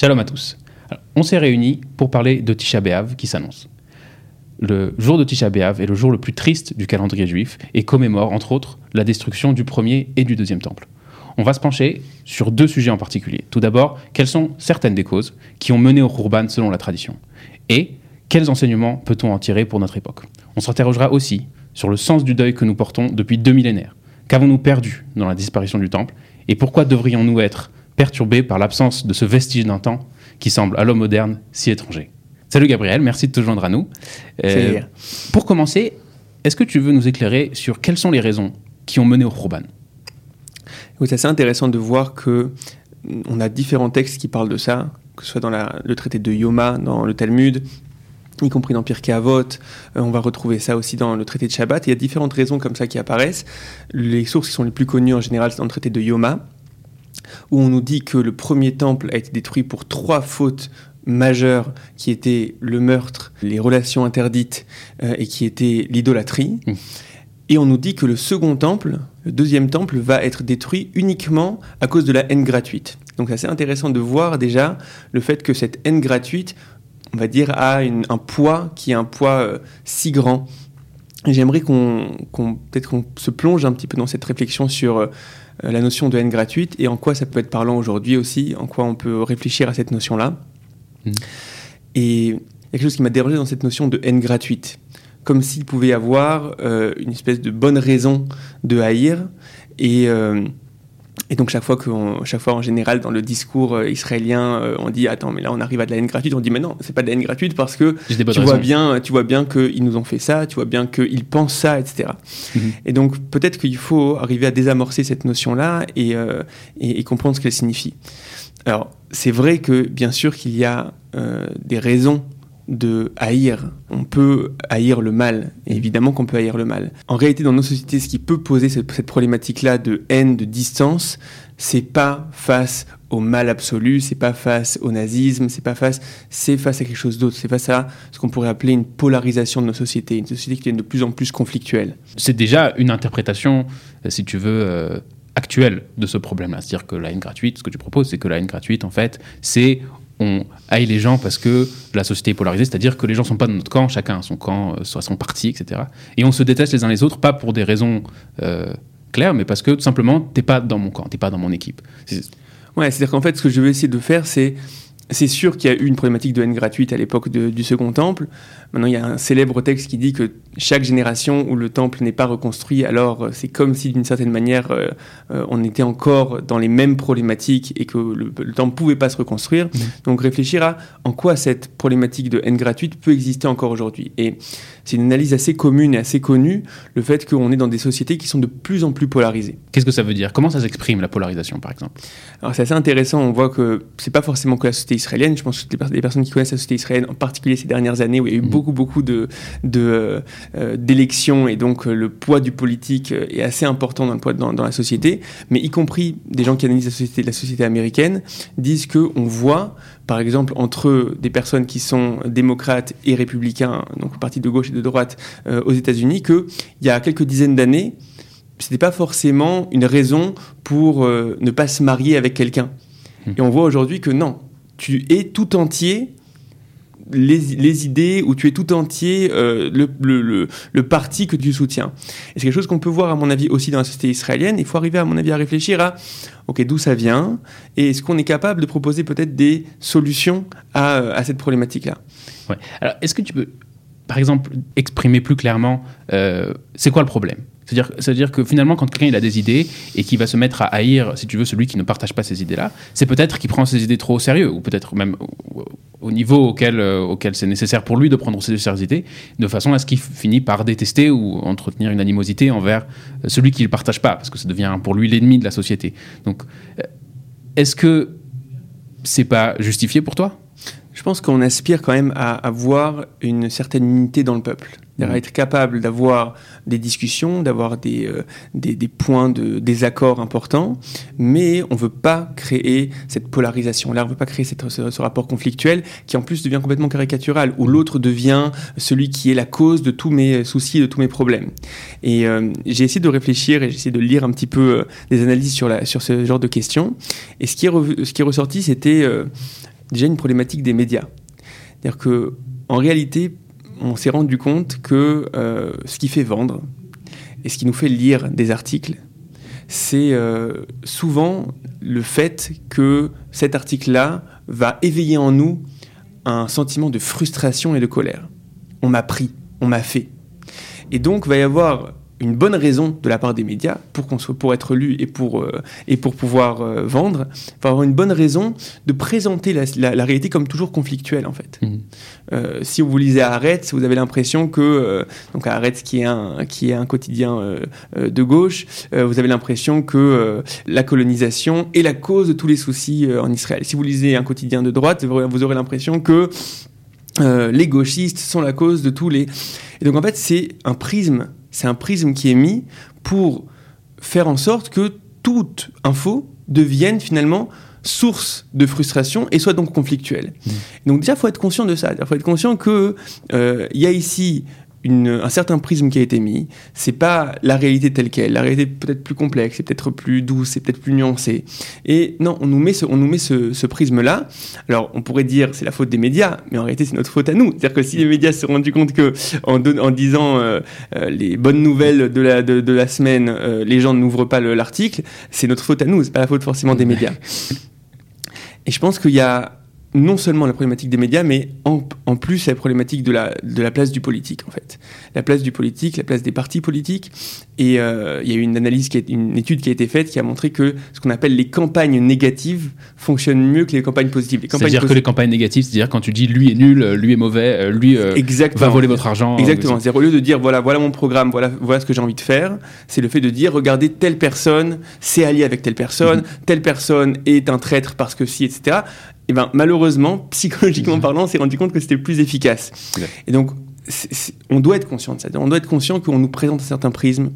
Shalom à tous. on s'est réunis pour parler de Tisha B'Av qui s'annonce. Le jour de Tisha B'Av est le jour le plus triste du calendrier juif et commémore, entre autres, la destruction du premier et du deuxième temple. On va se pencher sur deux sujets en particulier. Tout d'abord, quelles sont certaines des causes qui ont mené au Khurban selon la tradition? Et quels enseignements peut-on en tirer pour notre époque? On s'interrogera aussi sur le sens du deuil que nous portons depuis deux millénaires. Qu'avons-nous perdu dans la disparition du temple? Et pourquoi devrions-nous être perturbé par l'absence de ce vestige d'un temps qui semble à l'homme moderne si étranger. Salut Gabriel, merci de te joindre à nous. Euh, pour commencer, est-ce que tu veux nous éclairer sur quelles sont les raisons qui ont mené au Khurban? C'est assez intéressant de voir que on a différents textes qui parlent de ça, que ce soit dans le traité de Yoma, dans le Talmud, y compris dans Pirkei Avot, euh, on va retrouver ça aussi dans le traité de Shabbat. Il y a différentes raisons comme ça qui apparaissent. Les sources qui sont les plus connues en général, c'est dans le traité de Yoma, où on nous dit que le premier temple a été détruit pour trois fautes majeures qui étaient le meurtre, les relations interdites euh, et qui étaient l'idolâtrie. Mmh. Et on nous dit que le second temple, le deuxième temple, va être détruit uniquement à cause de la haine gratuite. Donc c'est assez intéressant de voir déjà le fait que cette haine gratuite, on va dire, a un poids qui est un poids euh, si grand. J'aimerais qu'on peut-être qu'on se plonge un petit peu dans cette réflexion sur euh, euh, la notion de haine gratuite et en quoi ça peut être parlant aujourd'hui aussi, en quoi on peut réfléchir à cette notion-là. Mm. Et il y a quelque chose qui m'a dérangé dans cette notion de haine gratuite, comme s'il pouvait y avoir euh, une espèce de bonne raison de haïr et euh, et donc chaque fois, que chaque fois en général dans le discours euh, israélien, euh, on dit attends mais là on arrive à de la haine gratuite, on dit mais non c'est pas de la haine gratuite parce que tu vois bien, tu vois bien qu'ils nous ont fait ça, tu vois bien qu'ils pensent ça, etc. Mhm. Et donc peut-être qu'il faut arriver à désamorcer cette notion là et, euh, et, comprendre ce qu'elle signifie. Alors c'est vrai que bien sûr qu'il y a des raisons de haïr. On peut haïr le mal, évidemment qu'on peut haïr le mal. En réalité, dans nos sociétés, ce qui peut poser cette, problématique-là de haine, de distance, c'est pas face au mal absolu, c'est pas face au nazisme, c'est pas face, c'est face à quelque chose d'autre, c'est face à ce qu'on pourrait appeler une polarisation de nos sociétés, une société qui est de plus en plus conflictuelle. C'est déjà une interprétation, euh, si tu veux, euh, actuelle de ce problème-là. C'est-à-dire que la haine gratuite, ce que tu proposes, c'est que la haine gratuite, en fait, c'est on haït les gens parce que la société est polarisée, c'est-à-dire que les gens sont pas de notre camp, chacun a son camp, euh, soit son parti, etc. Et on se déteste les uns les autres, pas pour des raisons euh, claires, mais parce que tout simplement, t'es pas dans mon camp, t'es pas dans mon équipe. Ouais, c'est-à-dire qu'en fait, ce que je vais essayer de faire, c'est c'est sûr qu'il y a eu une problématique de haine gratuite à l'époque du Second Temple. Maintenant, il y a un célèbre texte qui dit que chaque génération où le temple n'est pas reconstruit, alors euh, c'est comme si d'une certaine manière euh, euh, on était encore dans les mêmes problématiques et que le, le temple pouvait pas se reconstruire. Mmh. Donc réfléchir à en quoi cette problématique de haine gratuite peut exister encore aujourd'hui. Et c'est une analyse assez commune et assez connue, le fait qu'on est dans des sociétés qui sont de plus en plus polarisées. Qu'est-ce que ça veut dire? Comment ça s'exprime la polarisation par exemple? Alors c'est assez intéressant, on voit que c'est pas forcément que la société israélienne, je pense que les personnes qui connaissent la société israélienne, en particulier ces dernières années où il y a eu mmh. beaucoup beaucoup de, de euh, d'élections et donc euh, le poids du politique euh, est assez important dans, le poids, dans, la société, mais y compris des gens qui analysent la société, la société américaine disent que on voit par exemple entre des personnes qui sont démocrates et républicains, donc partis de gauche et de droite aux États-Unis, qu'il y a quelques dizaines d'années, c'était pas forcément une raison pour ne pas se marier avec quelqu'un. Mmh. Et on voit aujourd'hui que non, tu es tout entier les, idées où tu es tout entier euh, le, parti que tu soutiens. Et c'est quelque chose qu'on peut voir, à mon avis, aussi dans la société israélienne. Il faut arriver, à mon avis, à réfléchir à ok, d'où ça vient et est-ce qu'on est capable de proposer peut-être des solutions à, cette problématique-là. Ouais. Alors, est-ce que tu peux, par exemple, exprimer plus clairement euh, c'est quoi le problème? C'est-à-dire, que finalement, quand quelqu'un il a des idées et qui va se mettre à haïr, si tu veux, celui qui ne partage pas ces idées-là, c'est peut-être qu'il prend ces idées trop au sérieux, ou peut-être même au niveau auquel, euh, auquel c'est nécessaire pour lui de prendre ces idées, de façon à ce qu'il finit par détester ou entretenir une animosité envers euh, celui qui ne partage pas, parce que ça devient pour lui l'ennemi de la société. Donc, euh, est-ce que c'est pas justifié pour toi? Je pense qu'on aspire quand même à avoir une certaine unité dans le peuple. Mm. être capable d'avoir des discussions, d'avoir des, euh, des, des, points de désaccord importants, mais on ne veut pas créer cette polarisation-là, on ne veut pas créer cette, ce, rapport conflictuel qui en plus devient complètement caricatural, où l'autre devient celui qui est la cause de tous mes soucis, de tous mes problèmes. Et euh, j'ai essayé de réfléchir et j'ai essayé de lire un petit peu euh, des analyses sur, la, sur ce genre de questions, et ce qui est, ce qui est ressorti, c'était déjà une problématique des médias. C'est-à-dire que en réalité, on s'est rendu compte que euh, ce qui fait vendre et ce qui nous fait lire des articles, c'est euh, souvent le fait que cet article-là va éveiller en nous un sentiment de frustration et de colère. On m'a pris, on m'a fait. Et donc, il va y avoir une bonne raison de la part des médias pour qu'on soit pour être lu et pour euh, et pour pouvoir euh, vendre, va avoir une bonne raison de présenter la, la, réalité comme toujours conflictuelle en fait. Mmh. Euh, si vous lisez Arrête, vous avez l'impression que donc Arrête qui est un qui est un quotidien de gauche, vous avez l'impression que la colonisation est la cause de tous les soucis en Israël. Si vous lisez un quotidien de droite, vous aurez l'impression que les gauchistes sont la cause de tous les. Et donc en fait, c'est un prisme c'est un prisme qui est mis pour faire en sorte que toute info devienne finalement source de frustration et soit donc conflictuelle. Mmh. Donc déjà, il faut être conscient de ça. Il faut être conscient qu'il euh, y a ici un certain prisme qui a été mis. C'est pas la réalité telle qu'elle. La réalité peut-être plus complexe, c'est peut-être plus douce, c'est peut-être plus nuancé. Et non, on nous met ce, on nous met ce, prisme-là. Alors, on pourrait dire c'est la faute des médias, mais en réalité, c'est notre faute à nous. C'est-à-dire que si les médias se sont rendus compte que en, en disant euh, euh, les bonnes nouvelles de la, de, la semaine, euh, les gens n'ouvrent pas l'article, c'est notre faute à nous. C'est pas la faute forcément des médias. Et je pense qu'il y a non seulement la problématique des médias, mais en, en, plus la problématique de la, de la place du politique, en fait. La place du politique, la place des partis politiques. Et euh, il y a eu une analyse, qui est, une étude qui a été faite qui a montré que ce qu'on appelle les campagnes négatives fonctionnent mieux que les campagnes positives. C'est-à-dire que les campagnes négatives, c'est-à-dire quand tu dis lui est nul, lui est mauvais, euh, lui euh, va voler votre argent. Exactement. C'est-à-dire au lieu de dire voilà, voilà mon programme, voilà, voilà ce que j'ai envie de faire, c'est le fait de dire regardez telle personne s'est alliée avec telle personne, mhm. telle personne est un traître parce que si, etc et eh ben malheureusement, psychologiquement mmh. parlant, on s'est rendu compte que c'était plus efficace. Et donc on doit être conscient de ça. On doit être conscient qu'on nous présente un certain prisme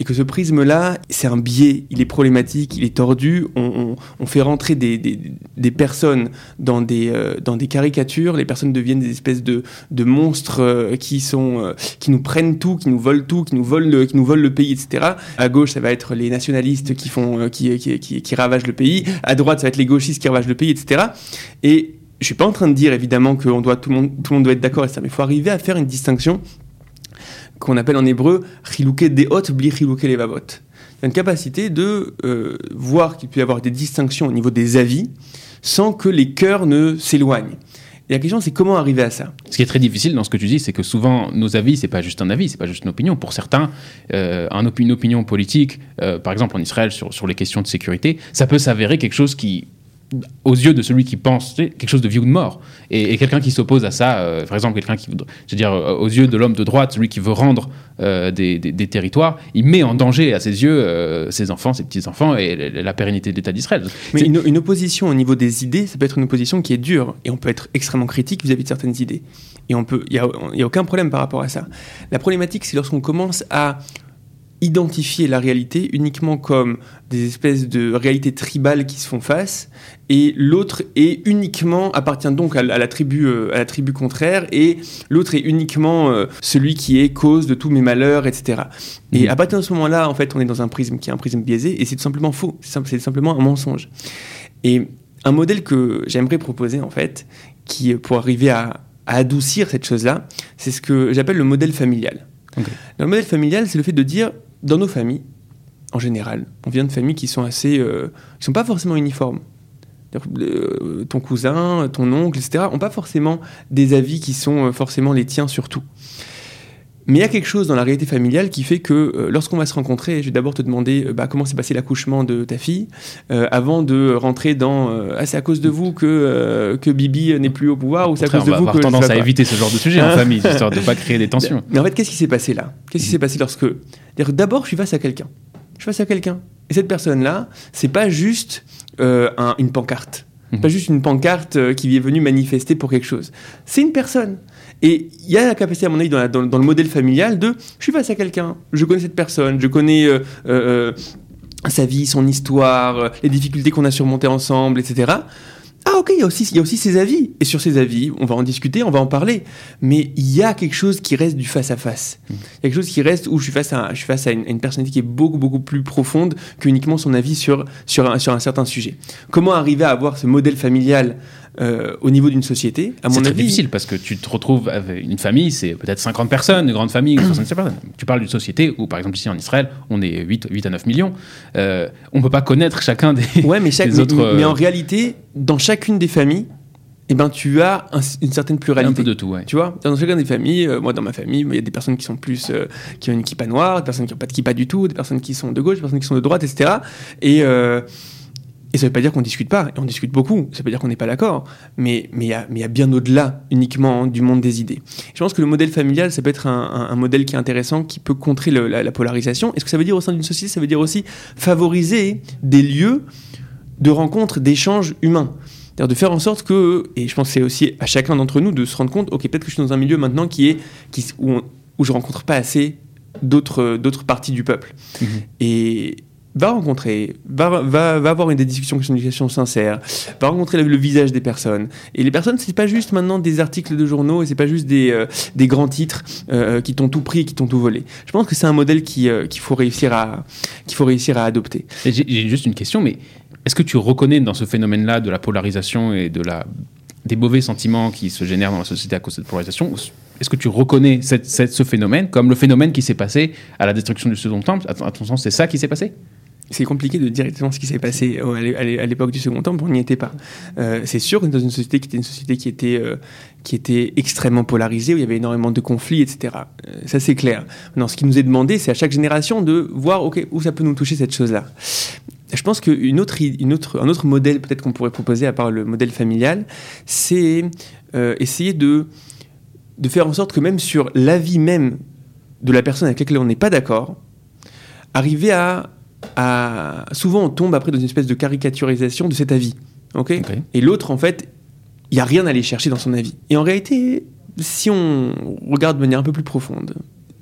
et que ce prisme-là, c'est un biais, il est problématique, il est tordu. On, fait rentrer des, personnes dans des, euh, dans des caricatures. Les personnes deviennent des espèces de, monstres euh, euh, qui nous prennent tout, qui nous volent tout, qui nous volent le, pays, etc. À gauche, ça va être les nationalistes qui, font, qui, qui ravagent le pays. À droite, ça va être les gauchistes qui ravagent le pays, etc. Et je suis pas en train de dire évidemment que doit, tout, le monde, tout le monde doit être d'accord avec ça, mais il faut arriver à faire une distinction qu'on appelle en hébreu chilouké deot bli chilouké levavot. Il y une capacité de euh, voir qu'il peut y avoir des distinctions au niveau des avis sans que les cœurs ne s'éloignent. Et la question, c'est comment arriver à ça? Ce qui est très difficile dans ce que tu dis, c'est que souvent, nos avis, c'est pas juste un avis, c'est pas juste une opinion. Pour certains, euh, une opinion politique, euh, par exemple en Israël, sur, sur les questions de sécurité, ça peut s'avérer quelque chose qui aux yeux de celui qui pense quelque chose de vie ou de mort. Et, quelqu'un qui s'oppose à ça, euh, par exemple, quelqu'un qui, je veux dire, euh, aux yeux de l'homme de droite, celui qui veut rendre euh, des, territoires, il met en danger à ses yeux ses enfants, ses petits-enfants et la, pérennité de l'État d'Israël. Mais une, opposition au niveau des idées, ça peut être une opposition qui est dure et on peut être extrêmement critique vis-à-vis de certaines idées. Et on peut, il n'y a, a aucun problème par rapport à ça. La problématique, c'est lorsqu'on commence à identifier la réalité uniquement comme des espèces de réalités tribales qui se font face, et l'autre est uniquement appartient donc à, la tribu euh, à la tribu contraire, et l'autre est uniquement euh, celui qui est cause de tous mes malheurs, etc. Et mmh. à partir de ce moment-là, en fait, on est dans un prisme qui est un prisme biaisé, et c'est tout simplement faux, c'est simplement un mensonge. Et un modèle que j'aimerais proposer, en fait, qui pour arriver à, adoucir cette chose-là, c'est ce que j'appelle le modèle familial. Le modèle familial, c'est le fait de dire dans nos familles, en général, on vient de familles qui sont assez, euh, qui sont pas forcément uniformes. Euh, ton cousin, ton oncle, etc., n'ont pas forcément des avis qui sont euh, forcément les tiens sur tout. Mais il y a quelque chose dans la réalité familiale qui fait que lorsqu'on va se rencontrer, je vais d'abord te demander bah, comment s'est passé l'accouchement de ta fille, avant de rentrer dans ah c'est à cause de vous que, que Bibi n'est plus au pouvoir ou c'est à cause de vous que tendance à éviter ce genre de sujet en hein famille histoire de ne pas créer des tensions. Mais en fait qu'est-ce qui s'est passé là? Qu'est-ce qui s'est passé lorsque D'abord, je suis face à quelqu'un. Je suis face à quelqu'un. Et cette personne-là, c'est pas juste euh, une pancarte. Mhm. Pas juste une pancarte euh, qui est venue manifester pour quelque chose. C'est une personne. Et il y a la capacité, à mon avis, dans, dans, le modèle familial de je suis face à quelqu'un, je connais cette personne, je connais euh, sa vie, son histoire, les difficultés qu'on a surmontées ensemble, etc. Ah ok, il y, a aussi, il y a aussi ses avis. Et sur ces avis, on va en discuter, on va en parler. Mais il y a quelque chose qui reste du face-à-face. Mm. Il y a quelque chose qui reste où je suis face à, je suis face à une, personnalité qui est beaucoup, beaucoup plus profonde qu'uniquement son avis sur, sur, un, sur un certain sujet. Comment arriver à avoir ce modèle familial euh, au niveau d'une société, à mon C'est très avis. difficile parce que tu te retrouves avec une famille, c'est peut-être 50 personnes, une grande famille, 67 personnes. Tu parles d'une société où, par exemple, ici en Israël, on est 8, 8 à 9 millions. Euh, on ne peut pas connaître chacun des. Ouais, mais, chaque, des mais, autres, mais- mais euh, en réalité, dans chacune des familles, eh ben, tu as un- une certaine un pluralité. peu de tout, ouais. Tu vois, dans chacun des familles, euh, moi dans ma famille, il y a des personnes qui sont plus, qui ont une kippa noire, des personnes qui n'ont pas de kippa du tout, des personnes qui sont de gauche, des personnes qui sont de droite, etc. Et, et ça veut pas dire qu'on discute pas, et on discute beaucoup, ça veut pas dire qu'on n'est pas d'accord, mais mais il y a, mais y a bien au-delà uniquement hein, du monde des idées. Je pense que le modèle familial, ça peut être un, un- un modèle qui est intéressant, qui peut contrer le- la, la polarisation. Est-ce que ça veut dire au sein d'une société, ça veut dire aussi favoriser des lieux de rencontres, d'échanges humains c'est-à-dire de faire en sorte que, et je pense que c'est aussi à chacun d'entre nous de se rendre compte, ok, peut-être que je suis dans un milieu maintenant qui est, qui, où, on- où je rencontre pas assez d'autres, parties du peuple. Mhm. Et va rencontrer, va, va, va avoir une des discussions, une communication sincère, va rencontrer le, visage des personnes. Et les personnes, c'est pas juste maintenant des articles de journaux et c'est pas juste des, euh, des grands titres euh, qui t'ont tout pris qui t'ont tout volé. Je pense que c'est un modèle qui, euh, qu'il faut réussir à, faut réussir à adopter. J'ai juste une question, mais est-ce que tu reconnais dans ce phénomène-là de la polarisation et de la, des mauvais sentiments qui se génèrent dans la société à cause de cette polarisation Est-ce que tu reconnais cette- cette- ce phénomène comme le phénomène qui s'est passé à la destruction du Second Temple? À à ton sens, c'est ça qui s'est passé? C'est compliqué de dire exactement ce qui s'est passé à l'é- à l'é- à l'époque du Second Temple, on n'y était pas. Euh, c'est sûr est dans une société qui était une société qui était, euh, qui était extrêmement polarisée, où il y avait énormément de conflits, etc. Euh, ça c'est clair. Maintenant, ce qui nous est demandé, c'est à chaque génération de voir où ça peut nous toucher cette chose-là. Je pense qu'une autre, une autre, un autre modèle peut-être qu'on pourrait proposer, à part le modèle familial, c'est essayer de, de faire en sorte que même sur l'avis même de la personne avec laquelle on n'est pas d'accord, arriver à, à- Souvent, on tombe après dans une espèce de caricaturisation de cet avis. Et l'autre, en fait, il n'y a rien à aller chercher dans son avis. Et en réalité, si on regarde de manière un peu plus profonde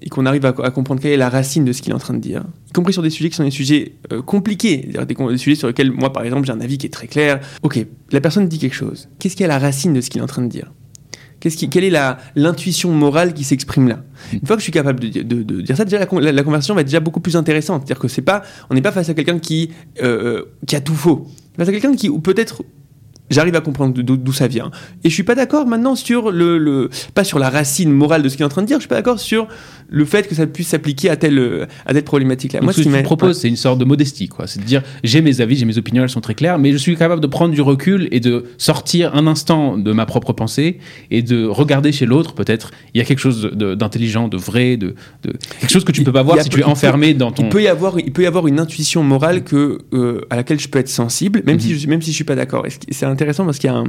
et qu'on arrive à, à comprendre quelle est la racine de ce qu'il est en train de dire, y compris sur des sujets qui sont des sujets euh, compliqués, des, des sujets sur lesquels, moi, par exemple, j'ai un avis qui est très clair. Ok, la personne dit quelque chose. Qu'est-ce qui est la racine de ce qu'il est en train de dire? Quelle est l'intuition morale qui s'exprime là? Une fois que je suis capable de, de- dire ça, déjà la, la- conversation va être déjà beaucoup plus intéressante. C'est-à-dire que c'est pas, on n'est pas face à quelqu'un qui, euh, qui a tout faux. Face à quelqu'un qui, ou peut-être, j'arrive à comprendre d'où ça vient. Et je suis pas d'accord maintenant sur le, le- pas sur la racine morale de ce qu'il est en train de dire. Je suis pas d'accord sur le fait que ça puisse s'appliquer à telle, à telle problématique-là. Moi, ce que tu m'a- proposes, c'est une sorte de modestie, quoi. C'est de dire, j'ai mes avis, j'ai mes opinions, elles sont très claires, mais je suis capable de prendre du recul et de sortir un instant de ma propre pensée et de regarder chez l'autre, peut-être, il y a quelque chose d'intelligent, de, vrai, de, de- quelque chose que tu Il- peux pas voir a si tu es peut- enfermé dans ton. Il peut y avoir, il peut y avoir une intuition morale que, euh, à laquelle je peux être sensible, même, si, je, même si je suis pas d'accord. C'est intéressant parce qu'il y a un,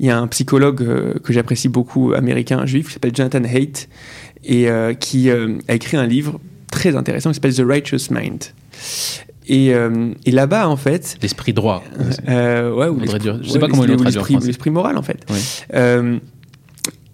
il y a un psychologue euh, que j'apprécie beaucoup, américain, juif, qui s'appelle Jonathan Haidt, et euh, qui euh, a écrit un livre très intéressant qui s'appelle The Righteous Mind. Et, euh, et là-bas, en fait, L'esprit droit. euh, ouais, ou je sais ouais, pas comment ils l'ont traduit l'esprit- moral, en fait. Oui. Euh,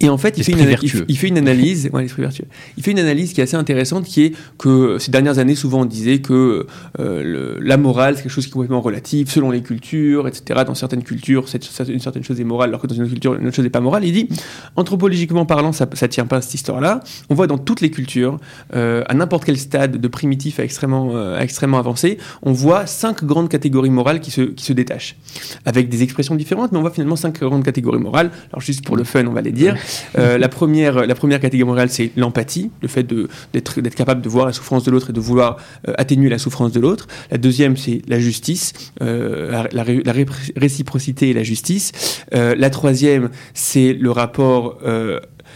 et en fait, il fait, une, il, il fait une analyse, ouais, vertueux. Il fait une analyse qui est assez intéressante, qui est que ces dernières années, souvent on disait que euh, le- la morale, c'est quelque chose qui est complètement relatif, selon les cultures, etc. Dans certaines cultures, cette- une certaine chose est morale, alors que dans une autre culture, une autre chose n'est pas morale. Il dit, anthropologiquement parlant, ça ne tient pas cette histoire-là. On voit dans toutes les cultures, euh, à n'importe quel stade de primitif à extrêmement, euh, à extrêmement avancé, on voit cinq grandes catégories morales qui se, qui se détachent, avec des expressions différentes, mais on voit finalement cinq grandes catégories morales. Alors juste pour le fun, on va les dire. Euh, la, première, la première catégorie morale, c'est l'empathie, le fait d'être capable de voir la souffrance de l'autre et de vouloir euh, atténuer la souffrance de l'autre. La deuxième, c'est la justice, euh, la, la ré- la ré- réciprocité et la justice. La troisième, c'est le rapport...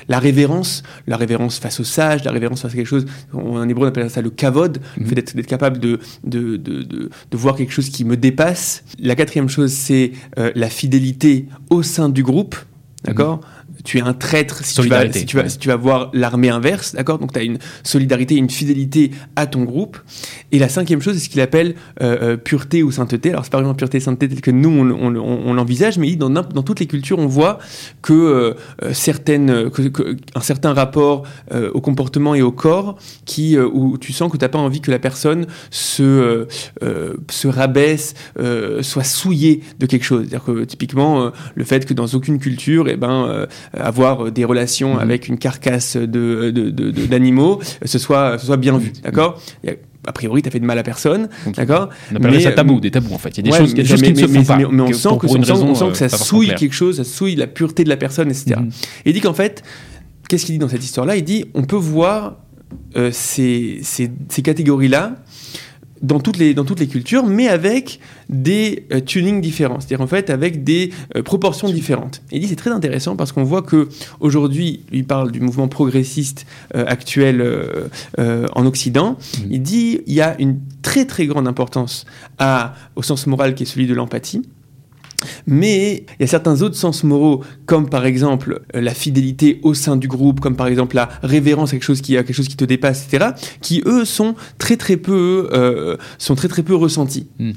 la révérence, la révérence face au sage, la révérence face à quelque chose, on- en hébreu on appelle ça le kavod, le Mhm. fait d'être capable de, de, de, de, de voir quelque chose qui me dépasse. La quatrième chose, c'est euh, la fidélité au sein du groupe, d'accord? Tu es un traître si tu, vas, si, tu vas, ouais. si tu vas voir l'armée inverse, d'accord? Donc tu as une solidarité, une fidélité à ton groupe. Et la cinquième chose, c'est ce qu'il appelle euh, euh, pureté ou sainteté. Alors c'est pas vraiment pureté et sainteté tel que nous on, on- on- on l'envisage, mais dans, dans toutes les cultures, on voit que euh, certaines, que- que- un certain rapport euh, au comportement et au corps qui où tu sens que tu n'as pas envie que la personne se se rabaisse, soit souillée de quelque chose. C'est-à-dire que typiquement le fait que dans aucune culture, eh ben avoir des relations Mhm. avec une carcasse de de- de- de- d'animaux, euh, ce soit ce soit bien vu, d'accord? Il y a priori, tu as fait de mal à personne, d'accord? On appelle ça tabou, des tabous en fait. Il y a des choses, qui ne se font pas. Mais, on, sent que, ça souille quelque chose, ça souille la pureté de la personne, etc. Mm-hmm. Et il dit qu'en fait, qu'est-ce qu'il dit dans cette histoire-là? Il dit on peut voir ces, ces catégories-là dans toutes les, dans toutes les cultures, mais avec des euh, tunings différents, c'est-à-dire en fait avec des euh, proportions différentes. Et il dit c'est très intéressant parce qu'on voit que aujourd'hui, il parle du mouvement progressiste euh, actuel en Occident. Mmh. Il dit il y a une très très grande importance à, au sens moral qui est celui de l'empathie. Mais il y a certains autres sens moraux, comme par exemple euh, la fidélité au sein du groupe, comme par exemple la révérence à quelque chose qui, a quelque chose qui te dépasse, etc., qui eux sont très très peu, euh, sont très très peu ressentis. Hmm.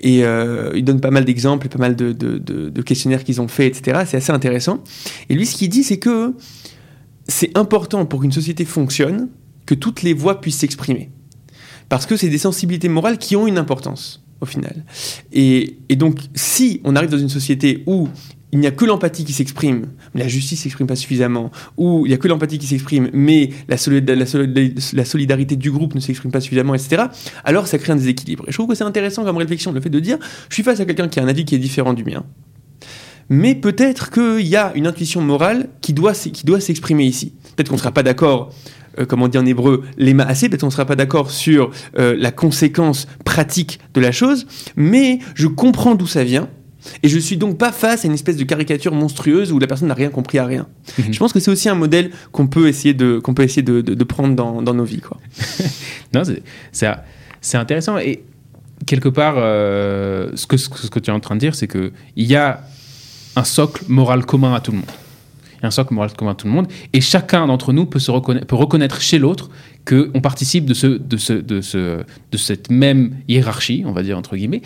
Et euh, il donne pas mal d'exemples, pas mal de, de, de questionnaires qu'ils ont fait, etc. C'est assez intéressant. Et lui, ce qu'il dit, c'est que c'est important pour qu'une société fonctionne que toutes les voix puissent s'exprimer. Parce que c'est des sensibilités morales qui ont une importance au final. Et, donc, si on arrive dans une société où il n'y a que l'empathie qui s'exprime, mais la justice s'exprime pas suffisamment, où il n'y a que l'empathie qui s'exprime, mais la, la, solidarité du groupe ne s'exprime pas suffisamment, etc., alors ça crée un déséquilibre. Et je trouve que c'est intéressant comme réflexion, le fait de dire, je suis face à quelqu'un qui a un avis qui est différent du mien, mais peut-être qu'il y a une intuition morale qui doit, qui doit s'exprimer ici. Peut-être qu'on ne sera pas d'accord euh, comme on dit en hébreu, les assez, peut-être on ne sera pas d'accord sur euh, la conséquence pratique de la chose, mais je comprends d'où ça vient. Et je suis donc pas face à une espèce de caricature monstrueuse où la personne n'a rien compris à rien. Mhm. Je pense que c'est aussi un modèle qu'on peut essayer de, qu'on peut essayer de, de, prendre dans, dans, nos vies. Quoi. non, c'est intéressant. Et quelque part, euh, ce, que, ce que tu es en train de dire, c'est qu'il y a un socle moral commun à tout le monde un socle moral commun à tout le monde. Et chacun d'entre nous peut, se reconnaître, peut reconnaître chez l'autre qu'on participe de, ce, de, ce, de, ce, de cette même hiérarchie, on va dire entre guillemets.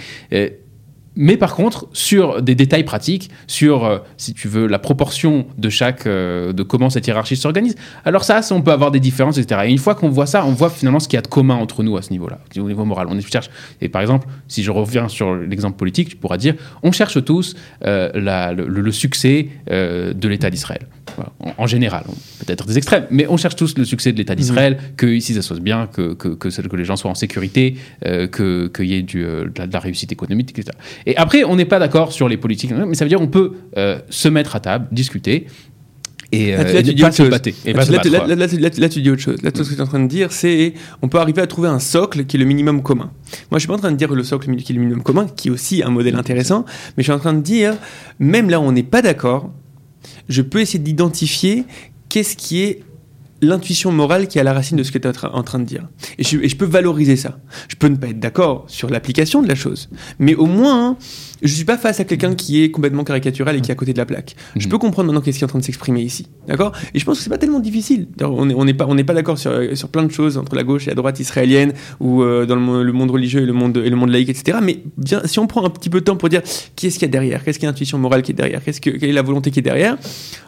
Mais par contre, sur des détails pratiques, sur, euh, si tu veux, la proportion de chaque, euh, de comment cette hiérarchie s'organise, alors ça, on peut avoir des différences, etc. Et une fois qu'on voit ça, on voit finalement ce qu'il y a de commun entre nous à ce niveau-là, au niveau moral. On cherche, et par exemple, si je reviens sur l'exemple politique, tu pourras dire, on cherche tous euh, le, succès de l'État d'Israël. En, général, peut-être des extrêmes, mais on cherche tous le succès de l'État d'Israël, mmh. que ici ça se passe bien, que, que, que, les gens soient en sécurité, qu'il y ait du, de, la, réussite économique, etc. Et après, on n'est pas d'accord sur les politiques, mais ça veut dire qu'on peut euh, se mettre à table, discuter. Et, là, tu, dis autre chose. Là, tu dis autre chose. Là, tout ce que tu es en train de dire, c'est on peut arriver à trouver un socle qui est le minimum commun. Moi, je suis pas en train de dire le socle qui est le minimum commun, qui est aussi un modèle intéressant, mais je suis en train de dire, même là où on n'est pas d'accord, je peux essayer d'identifier qu'est-ce qui est l'intuition morale qui est à la racine de ce que tu es en train de dire. Et je, peux valoriser ça. Je peux ne pas être d'accord sur l'application de la chose, mais au moins, je ne suis pas face à quelqu'un qui est complètement caricatural et qui est à côté de la plaque. Je mhm. peux comprendre maintenant qu'est-ce qui est en train de s'exprimer ici. D'accord? Et je pense que c'est pas tellement difficile. On n'est on pas, on pas d'accord sur, sur plein de choses entre la gauche et la droite israélienne ou euh, dans le, monde religieux et le monde, et le monde laïque, etc. Mais bien, si on prend un petit peu de temps pour dire qu'est-ce qu'il y a derrière, qu'est-ce qu'il y a l'intuition morale qui est derrière, qu'est-ce que, quelle est la volonté qui est derrière,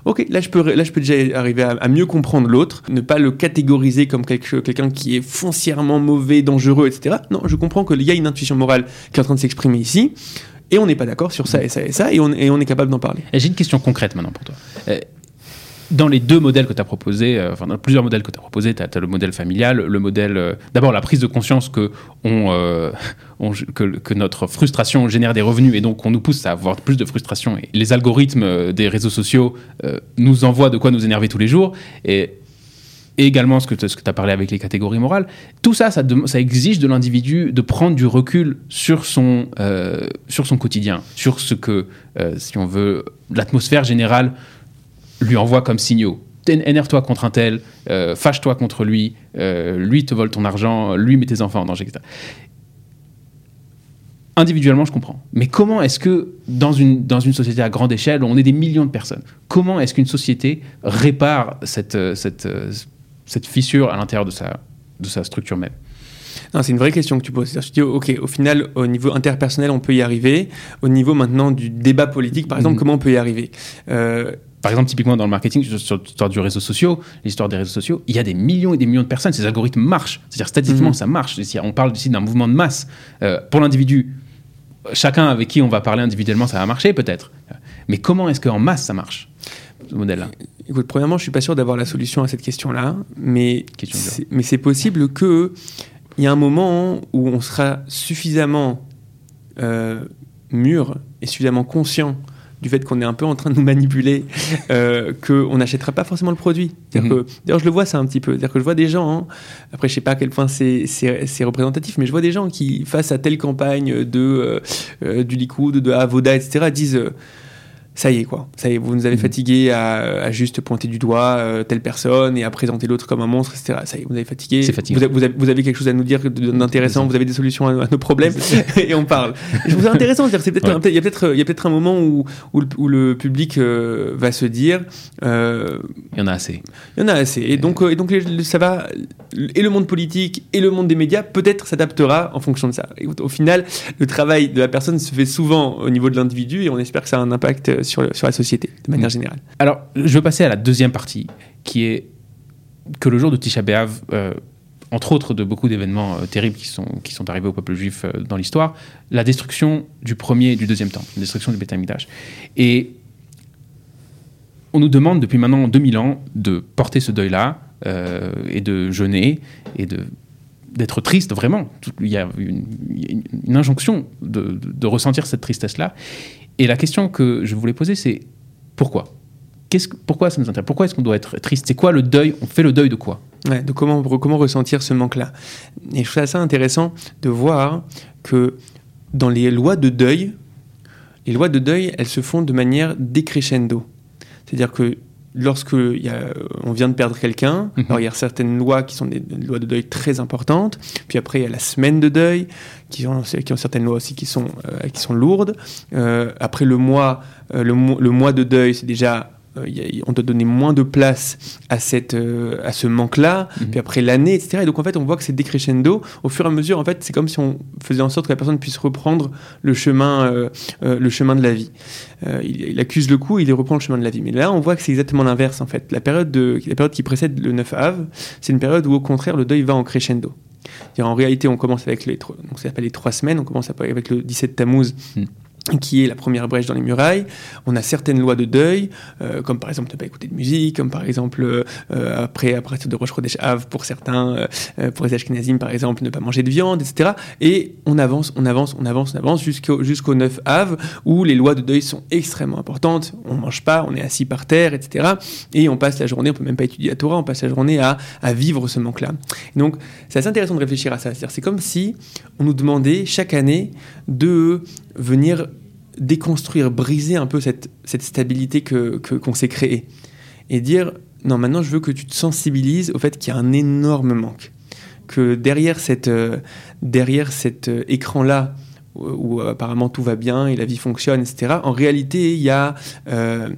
ok, là je peux, là, je peux déjà arriver à, mieux comprendre l'autre, ne pas le catégoriser comme quelqu'un qui est foncièrement mauvais, dangereux, etc. Non, je comprends qu'il y a une intuition morale qui est en train de s'exprimer ici et on n'est pas d'accord sur ça et ça et ça, et on, est capable d'en parler. J'ai une question concrète maintenant pour toi. Euh, dans les deux modèles que tu as proposés, euh, enfin dans plusieurs modèles que tu as proposés, tu as, le modèle familial, le modèle. Euh, d'abord, la prise de conscience que, on, que, que, notre frustration génère des revenus et donc on nous pousse à avoir plus de frustration. Et les algorithmes des réseaux sociaux nous envoient de quoi nous énerver tous les jours. Et et également ce que tu as parlé avec les catégories morales, tout ça, ça, ça exige de l'individu de prendre du recul sur son, euh, sur son quotidien, sur ce que, euh, si on veut, l'atmosphère générale lui envoie comme signaux. Énerve-toi contre un tel, euh, fâche-toi contre lui, lui te vole ton argent, lui met tes enfants en danger, etc. Individuellement, je comprends. Mais comment est-ce que, dans une, dans une société à grande échelle, où on est des millions de personnes, comment est-ce qu'une société répare cette, fissure à l'intérieur de sa, de sa structure même non, c'est une vraie question que tu poses. Je dis, ok, au final, au niveau interpersonnel, on peut y arriver. Au niveau maintenant du débat politique, par exemple, mhm. comment on peut y arriver? Euh, Par exemple, typiquement dans le marketing, sur l'histoire du réseau social, l'histoire des réseaux sociaux, il y a des millions et des millions de personnes. Ces algorithmes marchent. C'est-à-dire, statistiquement, mhm. ça marche. On parle ici d'un mouvement de masse. Euh, pour l'individu, chacun avec qui on va parler individuellement, ça va marcher peut-être. Mais comment est-ce qu'en masse, ça marche? Ce modèle-là Écoute, premièrement, je suis pas sûr d'avoir la solution à cette question-là, mais c'est, mais c'est possible que il y a un moment où on sera suffisamment euh, mûr et suffisamment conscient du fait qu'on est un peu en train de nous manipuler, euh, qu'on n'achètera pas forcément le produit. Mhm. D'ailleurs, je le vois ça un petit peu. C'est-à-dire que je vois des gens, hein, après je sais pas à quel point c'est représentatif, mais je vois des gens qui, face à telle campagne de, euh, euh, du Likoud, de Avoda, etc., disent ça y est quoi, ça y est, vous nous avez mhm. fatigué à, juste pointer du doigt euh, telle personne et à présenter l'autre comme un monstre, etc. Ça y est, vous avez fatigué. Vous, vous, avez, quelque chose à nous dire d'intéressant, vous avez des solutions à, nos problèmes et on parle. Je ça intéressant, c'est peut-être il y a peut-être il y a peut-être un moment où, où, le, public euh, va se dire euh, il y en a assez. Il y en a assez et donc et donc ça va et le monde politique et le monde des médias peut-être s'adaptera en fonction de ça. au final, le travail de la personne se fait souvent au niveau de l'individu et on espère que ça a un impact sur, la société, de manière mm. générale. Alors, je veux passer à la deuxième partie, qui est que le jour de Tisha B'Av, euh, entre autres de beaucoup d'événements euh, terribles qui sont, qui sont arrivés au peuple juif euh, dans l'histoire, la destruction du premier et du deuxième temple, la destruction du Beth Et on nous demande depuis maintenant 2000 ans de porter ce deuil-là et de jeûner et de d'être triste vraiment. Il y a une, injonction de, de, ressentir cette tristesse-là. Et la question que je voulais poser, c'est pourquoi? Qu'est-ce, Pourquoi ça nous intéresse? Pourquoi est-ce qu'on doit être triste? C'est quoi le deuil? On fait le deuil de quoi? De comment, comment ressentir ce manque-là? Et je trouve ça intéressant de voir que dans les lois de deuil, les lois de deuil, elles se font de manière décrescendo. C'est-à-dire que lorsque y a, on vient de perdre quelqu'un, mhm. alors il y a certaines lois qui sont des, lois de deuil très importantes, puis après il y a la semaine de deuil, qui ont, qui ont certaines lois aussi qui sont, euh, qui sont lourdes. Euh, après le mois, euh, le, le, mois de deuil, c'est déjà euh, on doit donner moins de place à, cette, euh, à ce manque-là, mhm. puis après l'année, etc. Et donc en fait, on voit que c'est décrescendo. Au fur et à mesure, en fait, c'est comme si on faisait en sorte que la personne puisse reprendre le chemin, euh, le chemin de la vie. Il, accuse le coup, il reprend le chemin de la vie. Mais là, on voit que c'est exactement l'inverse, en fait. La période, de, la période qui précède le 9 av, c'est une période où, au contraire, le deuil va en crescendo. En réalité, on commence avec les, donc ça s'appelle les trois semaines, on commence avec le 17 Tammuz. Mm qui est la première brèche dans les murailles. On a certaines lois de deuil, euh, comme par exemple ne pas écouter de musique, comme par exemple euh, après à partir de Rosh Chodesh Av pour certains, euh, pour les Ashkenazim par exemple ne pas manger de viande, etc. Et on avance, on avance, on avance, on avance jusqu'au jusqu'au 9 Av où les lois de deuil sont extrêmement importantes. On mange pas, on est assis par terre, etc. Et on passe la journée, on peut même pas étudier la Torah, on passe la journée à, à vivre ce manque-là. Donc c'est assez intéressant de réfléchir à ça. C'est comme si on nous demandait chaque année de venir déconstruire, briser un peu cette, cette stabilité que, qu'on s'est créée. Et dire, non, maintenant je veux que tu te sensibilises au fait qu'il y a un énorme manque. Que derrière, cette, euh, derrière cet euh, écran-là, où, apparemment tout va bien et la vie fonctionne, etc., en réalité, il y a... Euh,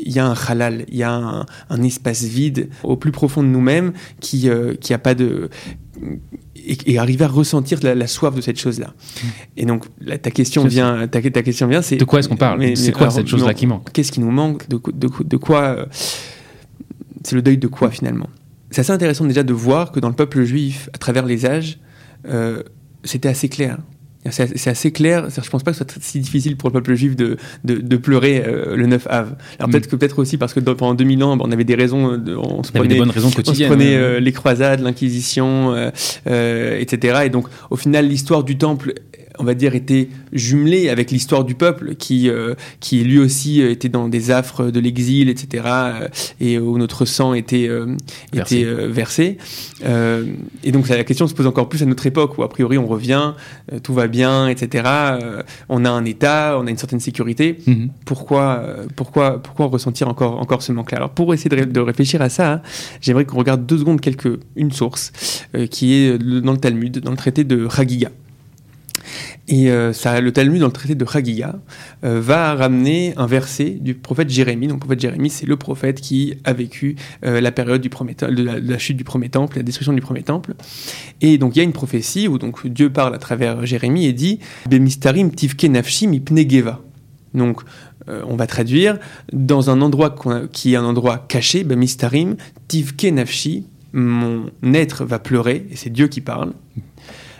il y a un halal, il y a un, espace vide au plus profond de nous-mêmes qui qui pas de et, arriver à ressentir la, soif de cette chose-là. Et donc, ta question vient, ta, ta, question vient, c'est de quoi est-ce qu'on parle C'est quoi cette chose-là qui manque Qu'est-ce qui nous manque de, de, de, quoi euh, C'est le deuil de quoi finalement? C'est assez intéressant déjà de voir que dans le peuple juif, à travers les âges, euh, c'était assez clair. C'est assez clair. Je pense pas que ce soit si difficile pour le peuple juif de, de, pleurer euh, le 9 Av. Alors peut-être mm. que peut-être aussi parce que pendant 2000 ans, on avait des raisons, on se prenait, des bonnes raisons quotidiennes. On se prenait euh, les croisades, l'inquisition, euh, etc. Et donc au final, l'histoire du temple on va dire, était jumelé avec l'histoire du peuple, qui, euh, qui lui aussi euh, était dans des affres de l'exil, etc., euh, et où notre sang était, versé. Était, versé. et donc la question se pose encore plus à notre époque, où a priori on revient, tout va bien, etc., on a un État, on a une certaine sécurité. Mhm. Pourquoi, pourquoi, pourquoi ressentir encore, encore ce manque-là? Alors pour essayer de, réfléchir à ça, j'aimerais qu'on regarde deux secondes quelques, une source, qui est dans le Talmud, dans le traité de Chagiga. Et euh, ça, le Talmud, dans le traité de Chagiga, euh, va ramener un verset du prophète Jérémie. Donc, le prophète Jérémie, c'est le prophète qui a vécu euh, la période du premier de la, chute du premier temple, la destruction du premier temple. Et donc, il y a une prophétie où donc Dieu parle à travers Jérémie et dit Bemistarim tivke nafshi mipnegeva. Donc, on va traduire dans un endroit qui est un endroit caché, Bemistarim tivke nafshi, mon être va pleurer, et c'est Dieu qui parle.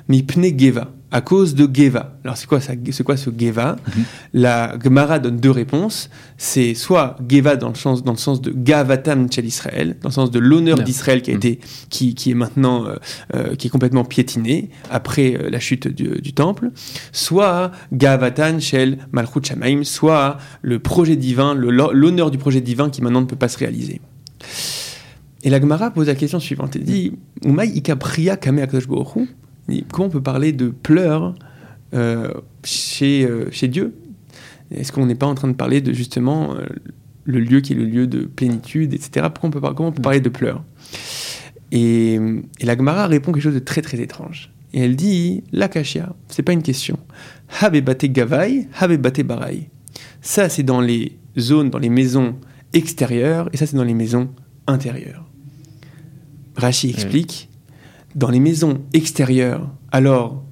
Mipne geva, à cause de geva. Alors c'est quoi ça C'est quoi ce geva? Mhm. La Gemara donne deux réponses. C'est soit geva dans le sens dans le sens de gavatam tchel Israël, dans le sens de l'honneur d'Israël qui a Mhm. été qui, qui est maintenant euh, euh, qui est complètement piétiné après euh, la chute du, du temple, soit gavatan shel malchut shamaim, soit le projet divin, le- l'honneur du projet divin qui maintenant ne peut pas se réaliser. Et la Gemara pose la question suivante. Elle dit Umay ika priya kame Comment on peut parler de pleurs euh, chez, euh, chez Dieu? Est-ce qu'on n'est pas en train de parler de justement euh, le lieu qui est le lieu de plénitude, etc. Pourquoi on peut par- comment on peut parler de pleurs? Et, et la Gemara répond quelque chose de très très étrange. Et elle dit L'akashia, c'est pas une question. Habebate gavai, habebate barai. Ça, c'est dans les zones, dans les maisons extérieures, et ça, c'est dans les maisons intérieures. Rachi explique Dans les maisons extérieures, alors